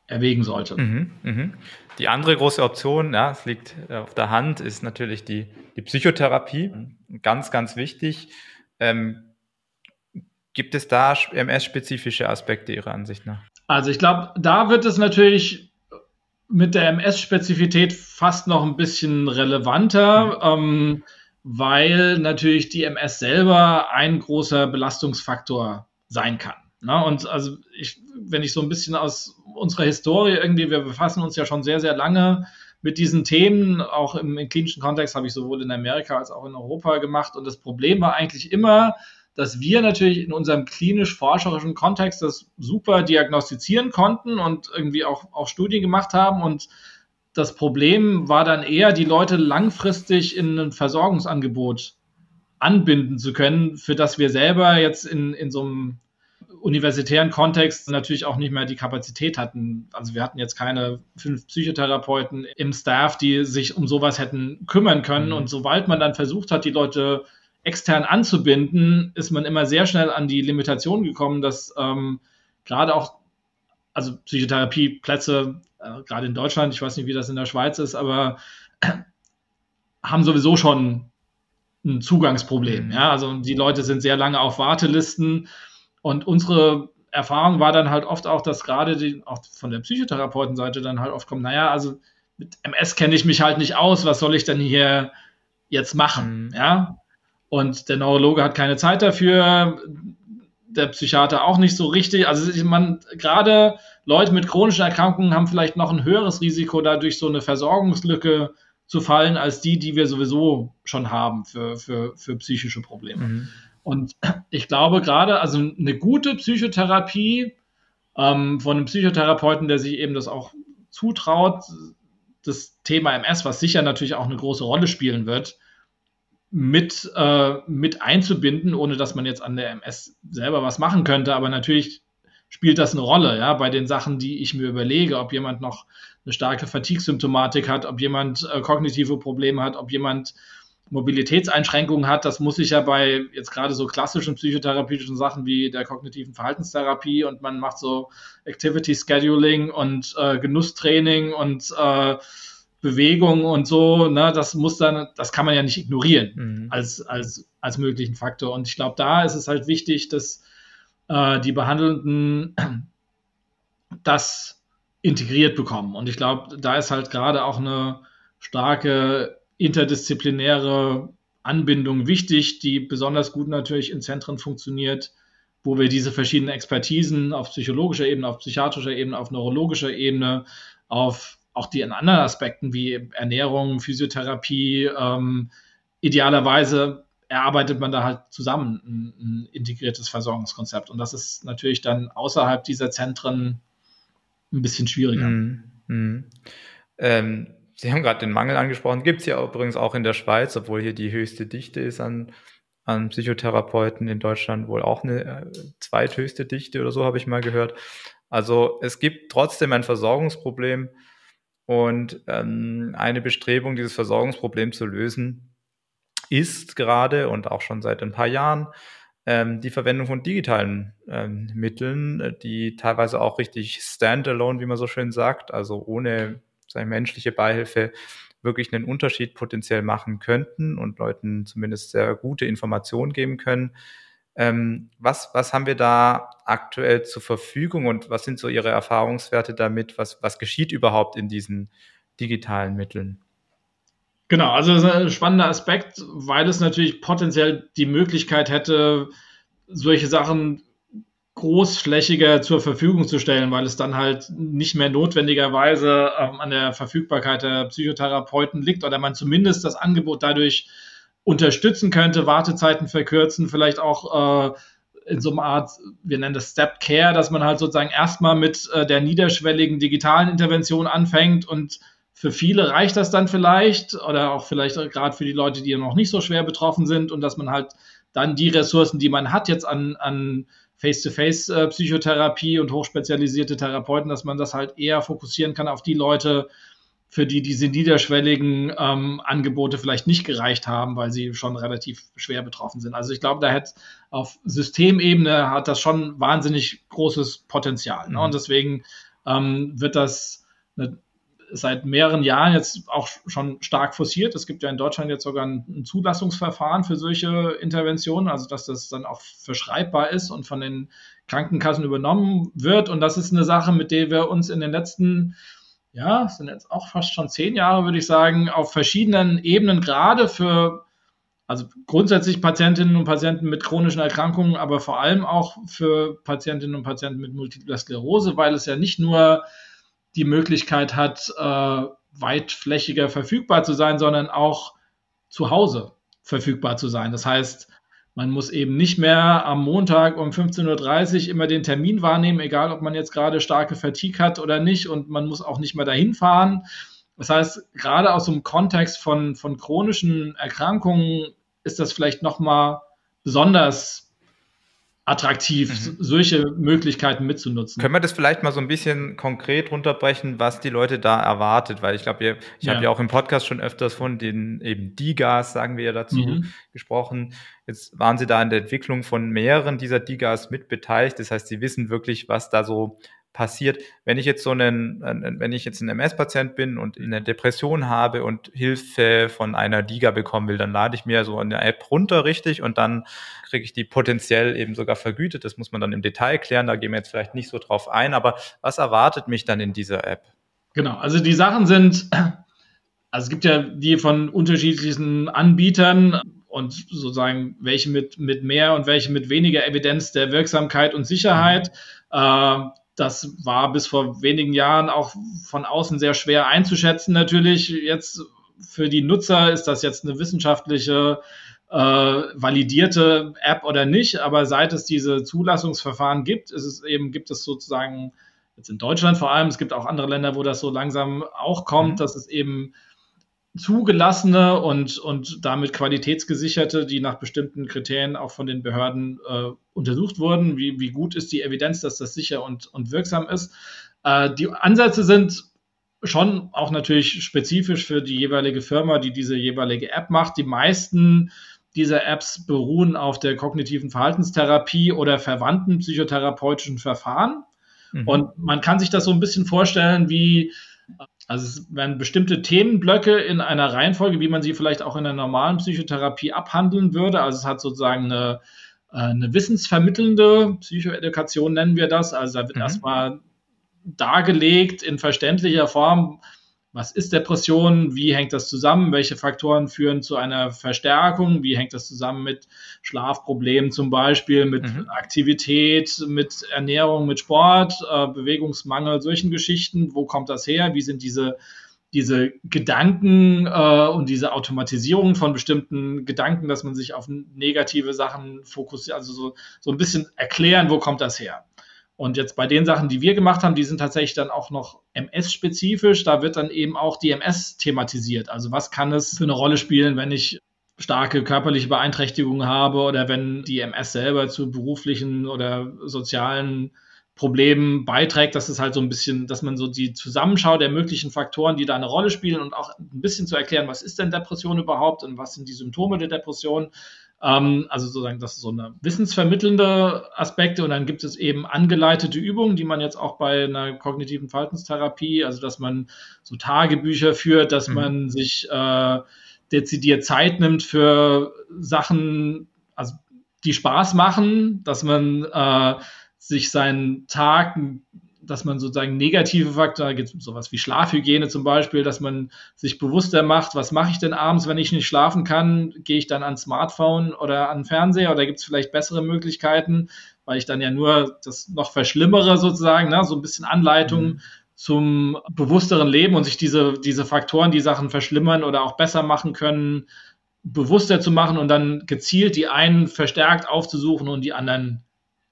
Speaker 2: erwägen sollte.
Speaker 3: Mhm, mhm. Die andere große Option, ja, es liegt äh, auf der Hand, ist natürlich die, die Psychotherapie. Ganz, ganz wichtig. Ähm, gibt es da MS-spezifische Aspekte Ihrer Ansicht nach?
Speaker 2: Also ich glaube, da wird es natürlich mit der MS-Spezifität fast noch ein bisschen relevanter, ähm, weil natürlich die MS selber ein großer Belastungsfaktor sein kann. Ne? Und also ich, wenn ich so ein bisschen aus unserer Historie irgendwie, wir befassen uns ja schon sehr, sehr lange mit diesen Themen, auch im, im klinischen Kontext habe ich sowohl in Amerika als auch in Europa gemacht. Und das Problem war eigentlich immer, dass wir natürlich in unserem klinisch-forscherischen Kontext das super diagnostizieren konnten und irgendwie auch, auch Studien gemacht haben. Und das Problem war dann eher, die Leute langfristig in ein Versorgungsangebot anbinden zu können, für das wir selber jetzt in, in so einem universitären Kontext natürlich auch nicht mehr die Kapazität hatten. Also wir hatten jetzt keine fünf Psychotherapeuten im Staff, die sich um sowas hätten kümmern können.
Speaker 3: Mhm.
Speaker 2: Und sobald man dann versucht hat, die Leute extern anzubinden, ist man immer sehr schnell an die Limitation gekommen, dass ähm, gerade auch, also Psychotherapieplätze, äh, gerade in Deutschland, ich weiß nicht, wie das in der Schweiz ist, aber haben sowieso schon ein Zugangsproblem. Ja, also die Leute sind sehr lange auf Wartelisten und unsere Erfahrung war dann halt oft auch, dass gerade die, auch von der Psychotherapeutenseite dann halt oft kommt, naja, also mit MS kenne ich mich halt nicht aus, was soll ich denn hier jetzt machen?
Speaker 3: Mhm.
Speaker 2: Ja. Und der Neurologe hat keine Zeit dafür, der Psychiater auch nicht so richtig. Also man, gerade Leute mit chronischen Erkrankungen haben vielleicht noch ein höheres Risiko, dadurch so eine Versorgungslücke zu fallen, als die, die wir sowieso schon haben für, für, für psychische Probleme.
Speaker 3: Mhm.
Speaker 2: Und ich glaube gerade, also eine gute Psychotherapie ähm, von einem Psychotherapeuten, der sich eben das auch zutraut, das Thema MS, was sicher natürlich auch eine große Rolle spielen wird, mit, äh, mit einzubinden, ohne dass man jetzt an der MS selber was machen könnte. Aber natürlich spielt das eine Rolle, ja, bei den Sachen, die ich mir überlege, ob jemand noch eine starke Fatigue-Symptomatik hat, ob jemand äh, kognitive Probleme hat, ob jemand Mobilitätseinschränkungen hat. Das muss ich ja bei jetzt gerade so klassischen psychotherapeutischen Sachen wie der kognitiven Verhaltenstherapie und man macht so Activity Scheduling und äh, Genusstraining und äh, Bewegung und so, ne, das muss dann, das kann man ja nicht ignorieren
Speaker 3: Mhm.
Speaker 2: als, als, als möglichen Faktor. Und ich glaube, da ist es halt wichtig, dass äh, die Behandelnden das integriert bekommen. Und ich glaube, da ist halt gerade auch eine starke interdisziplinäre Anbindung wichtig, die besonders gut natürlich in Zentren funktioniert, wo wir diese verschiedenen Expertisen auf psychologischer Ebene, auf psychiatrischer Ebene, auf neurologischer Ebene, auf auch die in anderen Aspekten wie Ernährung, Physiotherapie, ähm, idealerweise erarbeitet man da halt zusammen ein, ein, integriertes Versorgungskonzept. Und das ist natürlich dann außerhalb dieser Zentren ein bisschen schwieriger.
Speaker 3: Mhm. Mhm. Ähm, Sie haben gerade den Mangel angesprochen. Gibt es ja übrigens auch in der Schweiz, obwohl hier die höchste Dichte ist an, an Psychotherapeuten in Deutschland, wohl auch eine äh, zweithöchste Dichte oder so, habe ich mal gehört. Also es gibt trotzdem ein Versorgungsproblem und ähm, eine Bestrebung, dieses Versorgungsproblem zu lösen,
Speaker 1: ist gerade und auch schon seit ein paar Jahren ähm, die Verwendung von digitalen ähm, Mitteln, die teilweise auch richtig standalone, wie man so schön sagt, also ohne seine menschliche Beihilfe wirklich einen Unterschied potenziell machen könnten und Leuten zumindest sehr gute Informationen geben können. Ähm, was, was haben wir da aktuell zur Verfügung und was sind so Ihre Erfahrungswerte damit? Was, was geschieht überhaupt in diesen digitalen Mitteln?
Speaker 2: Genau, also das ist ein spannender Aspekt, weil es natürlich potenziell die Möglichkeit hätte, solche Sachen großflächiger zur Verfügung zu stellen, weil es dann halt nicht mehr notwendigerweise ähm, an der Verfügbarkeit der Psychotherapeuten liegt oder man zumindest das Angebot dadurch unterstützen könnte, Wartezeiten verkürzen, vielleicht auch äh, in so einer Art, wir nennen das Step Care, dass man halt sozusagen erstmal mit äh, der niederschwelligen digitalen Intervention anfängt und für viele reicht das dann vielleicht oder auch vielleicht gerade für die Leute, die noch nicht so schwer betroffen sind und dass man halt dann die Ressourcen, die man hat jetzt an, an Face-to-Face-Psychotherapie und hochspezialisierte Therapeuten, dass man das halt eher fokussieren kann auf die Leute, für die diese niederschwelligen ähm, Angebote vielleicht nicht gereicht haben, weil sie schon relativ schwer betroffen sind. Also ich glaube, da hätte auf Systemebene hat das schon wahnsinnig großes Potenzial. Ne? Mhm. Und deswegen ähm, wird das eine seit mehreren Jahren jetzt auch schon stark forciert. Es gibt ja in Deutschland jetzt sogar ein, Zulassungsverfahren für solche Interventionen, also dass das dann auch verschreibbar ist und von den Krankenkassen übernommen wird. Und das ist eine Sache, mit der wir uns in den letzten, ja, sind jetzt auch fast schon zehn Jahre, würde ich sagen, auf verschiedenen Ebenen gerade für also grundsätzlich Patientinnen und Patienten mit chronischen Erkrankungen, aber vor allem auch für Patientinnen und Patienten mit Multipler Sklerose, weil es ja nicht nur die Möglichkeit hat, äh, weitflächiger verfügbar zu sein, sondern auch zu Hause verfügbar zu sein. Das heißt, man muss eben nicht mehr am Montag um 15.30 Uhr immer den Termin wahrnehmen, egal ob man jetzt gerade starke Fatigue hat oder nicht. Und man muss auch nicht mehr dahin fahren. Das heißt, gerade aus dem Kontext von, von chronischen Erkrankungen ist das vielleicht nochmal besonders attraktiv, mhm. solche Möglichkeiten mitzunutzen.
Speaker 1: Können wir das vielleicht mal so ein bisschen konkret runterbrechen, was die Leute da erwartet? Weil ich glaube, ich ja. habe ja auch im Podcast schon öfters von den eben DIGAs, sagen wir ja dazu, mhm. gesprochen. Jetzt waren Sie da in der Entwicklung von mehreren dieser DIGAs mit beteiligt. Das heißt, Sie wissen wirklich, was da so passiert. Wenn ich jetzt so einen, wenn ich jetzt ein MS-Patient bin und eine Depression habe und Hilfe von einer Liga bekommen will, dann lade ich mir so eine App runter, richtig, und dann kriege ich die potenziell eben sogar vergütet. Das muss man dann im Detail klären, da gehen wir jetzt vielleicht nicht so drauf ein, aber was erwartet mich dann in dieser App?
Speaker 2: Genau, also die Sachen sind, also es gibt ja die von unterschiedlichen Anbietern und sozusagen welche mit, mit mehr und welche mit weniger Evidenz der Wirksamkeit und Sicherheit. Mhm. Äh, das war bis vor wenigen Jahren auch von außen sehr schwer einzuschätzen. Natürlich jetzt für die Nutzer ist das jetzt eine wissenschaftliche äh, validierte App oder nicht, aber seit es diese Zulassungsverfahren gibt, ist es eben gibt es sozusagen jetzt in Deutschland vor allem, es gibt auch andere Länder, wo das so langsam auch kommt, mhm. dass es eben zugelassene und, und damit qualitätsgesicherte, die nach bestimmten Kriterien auch von den Behörden äh, untersucht wurden. Wie, wie gut ist die Evidenz, dass das sicher und, und wirksam ist? Äh, die Ansätze sind schon auch natürlich spezifisch für die jeweilige Firma, die diese jeweilige App macht. Die meisten dieser Apps beruhen auf der kognitiven Verhaltenstherapie oder verwandten psychotherapeutischen Verfahren. Mhm. Und man kann sich das so ein bisschen vorstellen wie also es werden bestimmte Themenblöcke in einer Reihenfolge, wie man sie vielleicht auch in der normalen Psychotherapie abhandeln würde. Also es hat sozusagen eine, äh, eine wissensvermittelnde Psychoedukation, nennen wir das. Also da wird mhm. erstmal dargelegt in verständlicher Form, was ist Depression, wie hängt das zusammen, welche Faktoren führen zu einer Verstärkung, wie hängt das zusammen mit Schlafproblemen zum Beispiel, mit mhm. Aktivität, mit Ernährung, mit Sport, äh, Bewegungsmangel, solchen Geschichten, wo kommt das her, wie sind diese diese Gedanken äh, und diese Automatisierung von bestimmten Gedanken, dass man sich auf negative Sachen fokussiert, also so, so ein bisschen erklären, wo kommt das her. Und jetzt bei den Sachen, die wir gemacht haben, die sind tatsächlich dann auch noch MS-spezifisch. Da wird dann eben auch die MS thematisiert. Also was kann es für eine Rolle spielen, wenn ich starke körperliche Beeinträchtigungen habe oder wenn die MS selber zu beruflichen oder sozialen Problem beiträgt, dass es halt so ein bisschen, dass man so die Zusammenschau der möglichen Faktoren, die da eine Rolle spielen und auch ein bisschen zu erklären, was ist denn Depression überhaupt und was sind die Symptome der Depression. Ähm, also sozusagen, das ist so eine wissensvermittelnde Aspekte und dann gibt es eben angeleitete Übungen, die man jetzt auch bei einer kognitiven Verhaltenstherapie, also dass man so Tagebücher führt, dass mhm. man sich äh, dezidiert Zeit nimmt für Sachen, also die Spaß machen, dass man äh, sich seinen Tag, dass man sozusagen negative Faktoren, gibt es sowas wie Schlafhygiene zum Beispiel, dass man sich bewusster macht, was mache ich denn abends, wenn ich nicht schlafen kann, gehe ich dann ans Smartphone oder an Fernseher oder gibt es vielleicht bessere Möglichkeiten, weil ich dann ja nur das noch verschlimmere sozusagen, ne? so ein bisschen Anleitung mhm. zum bewussteren Leben und sich diese, diese Faktoren, die Sachen verschlimmern oder auch besser machen können, bewusster zu machen und dann gezielt die einen verstärkt aufzusuchen und die anderen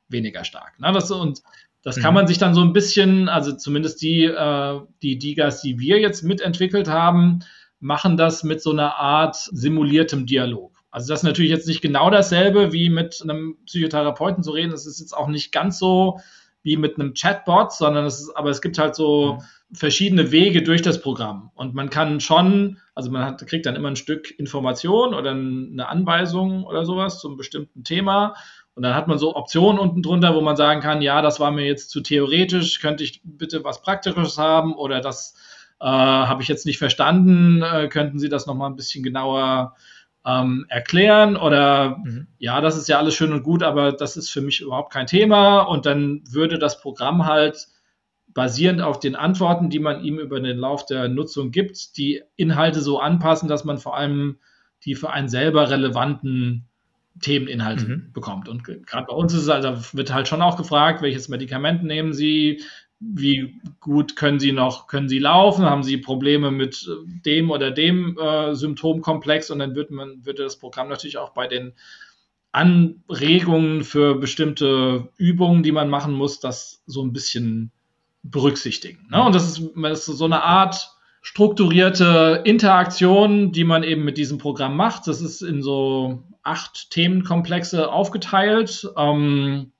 Speaker 2: weniger stark. Ne? Das, und das mhm. kann man sich dann so ein bisschen, also zumindest die, äh, die Digas, die wir jetzt mitentwickelt haben, machen das mit so einer Art simuliertem Dialog. Also das ist natürlich jetzt nicht genau dasselbe, wie mit einem Psychotherapeuten zu reden. Das ist jetzt auch nicht ganz so wie mit einem Chatbot, sondern es ist, aber es gibt halt so mhm. verschiedene Wege durch das Programm. Und man kann schon, also man hat, kriegt dann immer ein Stück Information oder eine Anweisung oder sowas zum bestimmten Thema. Und dann hat man so Optionen unten drunter, wo man sagen kann, ja, das war mir jetzt zu theoretisch, könnte ich bitte was Praktisches haben oder das äh, habe ich jetzt nicht verstanden, äh, könnten Sie das nochmal ein bisschen genauer ähm, erklären oder mhm. ja, das ist ja alles schön und gut, aber das ist für mich überhaupt kein Thema und dann würde das Programm halt basierend auf den Antworten, die man ihm über den Lauf der Nutzung gibt, die Inhalte so anpassen, dass man vor allem die für einen selber relevanten Themeninhalte mhm. bekommt. Und gerade bei uns ist es, also wird halt schon auch gefragt, welches Medikament nehmen Sie, wie gut können Sie noch, können Sie laufen, haben Sie Probleme mit dem oder dem äh, Symptomkomplex und dann wird man, würde das Programm natürlich auch bei den Anregungen für bestimmte Übungen, die man machen muss, das so ein bisschen berücksichtigen. Ne? Und das ist, das ist so eine Art strukturierte Interaktion, die man eben mit diesem Programm macht. Das ist in so acht Themenkomplexe aufgeteilt. Ähm,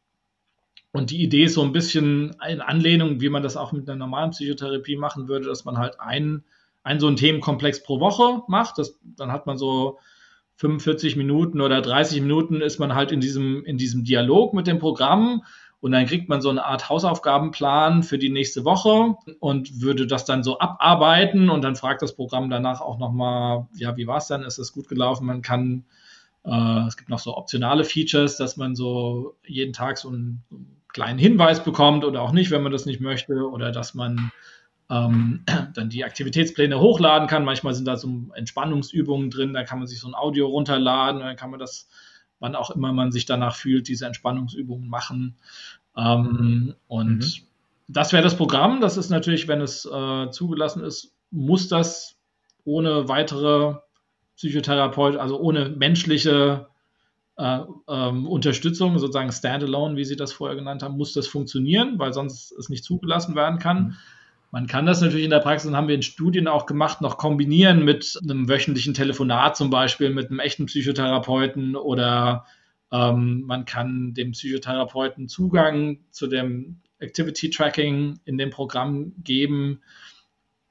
Speaker 2: und die Idee ist so ein bisschen in Anlehnung, wie man das auch mit einer normalen Psychotherapie machen würde, dass man halt einen, einen so einen Themenkomplex pro Woche macht. Das, dann hat man so 45 Minuten oder 30 Minuten ist man halt in diesem, in diesem Dialog mit dem Programm und dann kriegt man so eine Art Hausaufgabenplan für die nächste Woche und würde das dann so abarbeiten und dann fragt das Programm danach auch nochmal, ja, wie war es dann? Ist es gut gelaufen? Man kann, äh, es gibt noch so optionale Features, dass man so jeden Tag so einen, kleinen Hinweis bekommt oder auch nicht, wenn man das nicht möchte oder dass man ähm, dann die Aktivitätspläne hochladen kann. Manchmal sind da so Entspannungsübungen drin, da kann man sich so ein Audio runterladen, dann kann man das wann auch immer man sich danach fühlt, diese Entspannungsübungen machen. Ähm, und mhm. das wäre das Programm. Das ist natürlich, wenn es äh, zugelassen ist, muss das ohne weitere Psychotherapeut, also ohne menschliche äh, ähm, Unterstützung, sozusagen Standalone, wie Sie das vorher genannt haben, muss das funktionieren, weil sonst es nicht zugelassen werden kann. Mhm. Man kann das natürlich in der Praxis, und haben wir in Studien auch gemacht, noch kombinieren mit einem wöchentlichen Telefonat zum Beispiel, mit einem echten Psychotherapeuten oder ähm, man kann dem Psychotherapeuten Zugang zu dem Activity Tracking in dem Programm geben,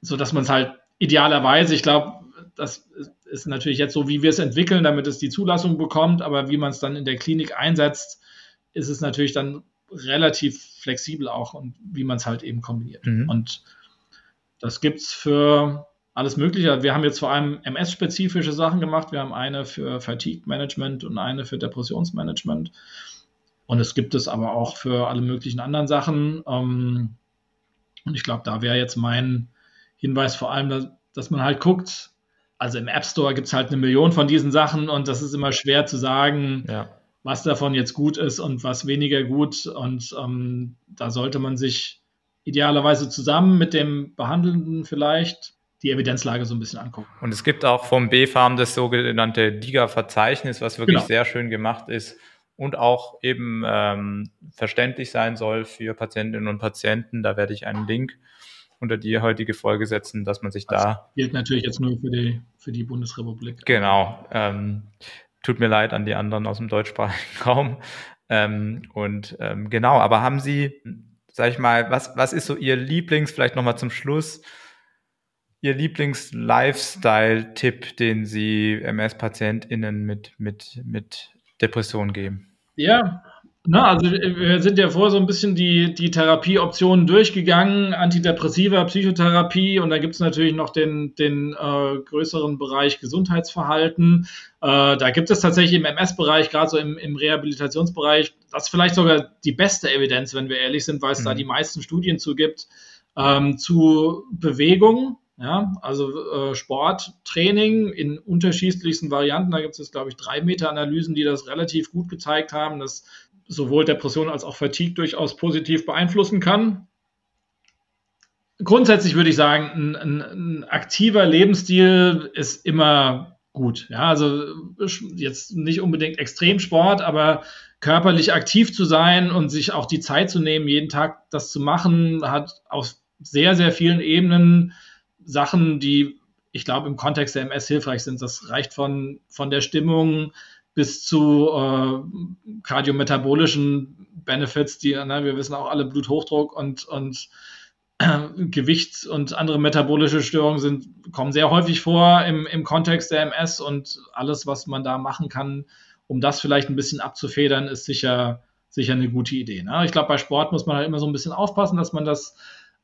Speaker 2: sodass man es halt idealerweise, ich glaube, das ist natürlich jetzt so, wie wir es entwickeln, damit es die Zulassung bekommt, aber wie man es dann in der Klinik einsetzt, ist es natürlich dann relativ flexibel auch und wie man es halt eben kombiniert. Mhm. Und das gibt es für alles Mögliche. Wir haben jetzt vor allem MS-spezifische Sachen gemacht. Wir haben eine für Fatigue-Management und eine für Depressionsmanagement. Und es gibt es aber auch für alle möglichen anderen Sachen. Ähm, und ich glaube, da wäre jetzt mein Hinweis vor allem, dass, dass man halt guckt, also im App Store gibt es halt eine Million von diesen Sachen und das ist immer schwer zu sagen, ja was davon jetzt gut ist und was weniger gut. Und ähm, da sollte man sich idealerweise zusammen mit dem Behandelnden vielleicht die Evidenzlage so ein bisschen angucken.
Speaker 3: Und es gibt auch vom B-Farm das sogenannte DIGA-Verzeichnis, was wirklich genau. sehr schön gemacht ist und auch eben ähm, verständlich sein soll für Patientinnen und Patienten. Da werde ich einen Link unter die heutige Folge setzen, dass man sich das da.
Speaker 2: Gilt natürlich jetzt nur für die, für die Bundesrepublik.
Speaker 3: Genau. Ähm, Tut mir leid an die anderen aus dem deutschsprachigen Raum. Ähm, und ähm, genau, aber haben Sie
Speaker 1: sag ich mal, was, was ist so Ihr Lieblings, vielleicht nochmal zum Schluss, Ihr Lieblings-Lifestyle-Tipp, den Sie MS-PatientInnen mit, mit, mit Depressionen geben?
Speaker 2: Ja, na, also wir sind ja vorher so ein bisschen die, die Therapieoptionen durchgegangen, Antidepressiva, Psychotherapie und da gibt es natürlich noch den, den äh, größeren Bereich Gesundheitsverhalten. Äh, da gibt es tatsächlich im MS-Bereich, gerade so im, im Rehabilitationsbereich, das ist vielleicht sogar die beste Evidenz, wenn wir ehrlich sind, weil es mhm. da die meisten Studien zu gibt, ähm, zu Bewegung. Ja, also äh, Sporttraining in unterschiedlichsten Varianten. Da gibt es, glaube ich, drei Meta-Analysen, die das relativ gut gezeigt haben, dass sowohl Depression als auch Fatigue durchaus positiv beeinflussen kann. Grundsätzlich würde ich sagen, ein, ein, ein aktiver Lebensstil ist immer gut. Ja, also jetzt nicht unbedingt Extremsport, aber körperlich aktiv zu sein und sich auch die Zeit zu nehmen, jeden Tag das zu machen, hat auf sehr, sehr vielen Ebenen Sachen, die ich glaube im Kontext der MS hilfreich sind. Das reicht von, von der Stimmung bis zu äh, kardiometabolischen Benefits, die, ne, wir wissen auch alle, Bluthochdruck und, und äh, Gewicht und andere metabolische Störungen sind, kommen sehr häufig vor im, im Kontext der MS und alles, was man da machen kann, um das vielleicht ein bisschen abzufedern, ist sicher, sicher eine gute Idee. Ne? Ich glaube, bei Sport muss man halt immer so ein bisschen aufpassen, dass man das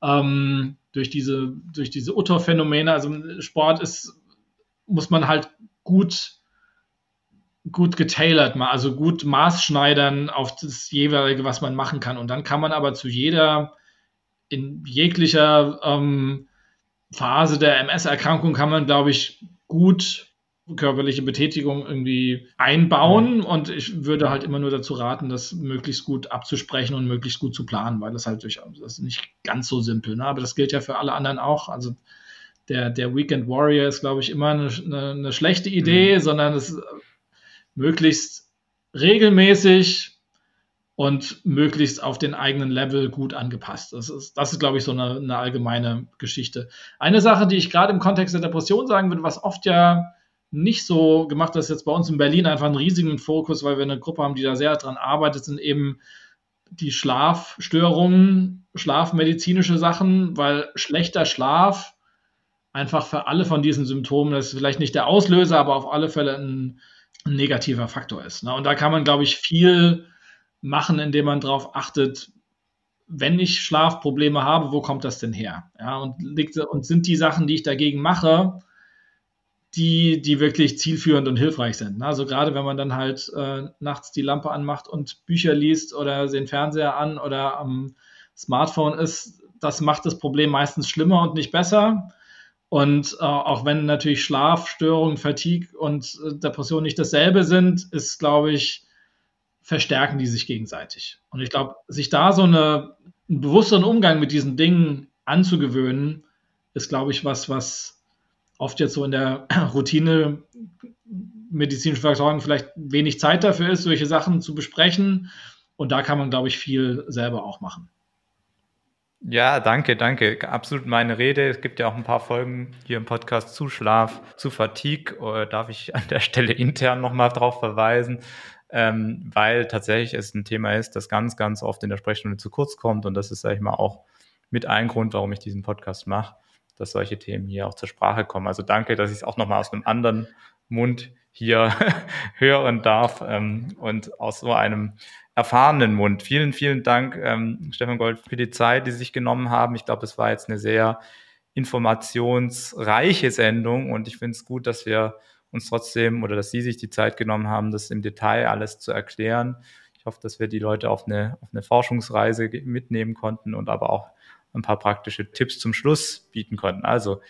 Speaker 2: ähm, durch diese, durch diese Utter-Phänomene, also Sport ist, muss man halt gut gut getailert, also gut maßschneidern auf das jeweilige, was man machen kann. Und dann kann man aber zu jeder, in jeglicher ähm, Phase der MS-Erkrankung kann man, glaube ich, gut körperliche Betätigung irgendwie einbauen. Und ich würde halt immer nur dazu raten, das möglichst gut abzusprechen und möglichst gut zu planen, weil das halt durchaus das ist nicht ganz so simpel. Ne? Aber das gilt ja für alle anderen auch. Also der, der Weekend Warrior ist, glaube ich, immer eine, eine, eine schlechte Idee, mhm. sondern es möglichst regelmäßig und möglichst auf den eigenen Level gut angepasst. Das ist, das ist glaube ich, so eine, eine, allgemeine Geschichte. Eine Sache, die ich gerade im Kontext der Depression sagen würde, was oft ja nicht so gemacht ist, jetzt bei uns in Berlin einfach einen riesigen Fokus, weil wir eine Gruppe haben, die da sehr dran arbeitet, sind eben die Schlafstörungen, schlafmedizinische Sachen, weil schlechter Schlaf einfach für alle von diesen Symptomen, das ist vielleicht nicht der Auslöser, aber auf alle Fälle ein ein negativer Faktor ist. Ne? Und da kann man, glaube ich, viel machen, indem man darauf achtet, wenn ich Schlafprobleme habe, wo kommt das denn her? Ja, und, liegt, und sind die Sachen, die ich dagegen mache, die, die wirklich zielführend und hilfreich sind. Ne? Also gerade wenn man dann halt äh, nachts die Lampe anmacht und Bücher liest oder den Fernseher an oder am Smartphone ist, das macht das Problem meistens schlimmer und nicht besser. Und äh, auch wenn natürlich Schlafstörungen, Fatigue und äh, Depression nicht dasselbe sind, ist, glaube ich, verstärken die sich gegenseitig. Und ich glaube, sich da so eine, einen bewussteren Umgang mit diesen Dingen anzugewöhnen, ist, glaube ich, was, was oft jetzt so in der Routine medizinische Versorgung vielleicht wenig Zeit dafür ist, solche Sachen zu besprechen. Und da kann man, glaube ich, viel selber auch machen.
Speaker 1: Ja, danke, danke. Absolut meine Rede. Es gibt ja auch ein paar Folgen hier im Podcast zu Schlaf, zu Fatigue. Oder darf ich an der Stelle intern nochmal drauf verweisen, ähm, weil tatsächlich es ein Thema ist, das ganz, ganz oft in der Sprechstunde zu kurz kommt. Und das ist, sage ich mal, auch mit ein Grund, warum ich diesen Podcast mache, dass solche Themen hier auch zur Sprache kommen. Also danke, dass ich es auch nochmal aus einem anderen Mund hier hören darf ähm, und aus so einem erfahrenen Mund. Vielen, vielen Dank, ähm, Stefan Gold, für die Zeit, die Sie sich genommen haben. Ich glaube, es war jetzt eine sehr informationsreiche Sendung und ich finde es gut, dass wir uns trotzdem oder dass Sie sich die Zeit genommen haben, das im Detail alles zu erklären. Ich hoffe, dass wir die Leute auf eine, auf eine Forschungsreise mitnehmen konnten und aber auch ein paar praktische Tipps zum Schluss bieten konnten. Also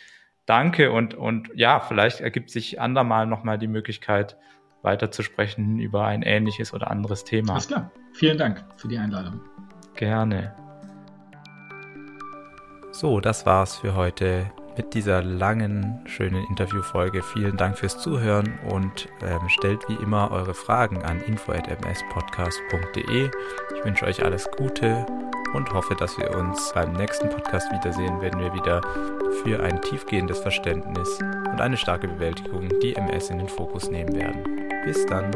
Speaker 1: danke und, und ja, vielleicht ergibt sich andermal nochmal die Möglichkeit, weiterzusprechen über ein ähnliches oder anderes Thema.
Speaker 2: Alles klar. Vielen Dank für die Einladung.
Speaker 1: Gerne. So, das war's für heute mit dieser langen, schönen Interviewfolge. Vielen Dank fürs Zuhören und ähm, stellt wie immer eure Fragen an info.mspodcast.de. Ich wünsche euch alles Gute und hoffe, dass wir uns beim nächsten Podcast wiedersehen, wenn wir wieder für ein tiefgehendes Verständnis und eine starke Bewältigung die MS in den Fokus nehmen werden. Bis dann.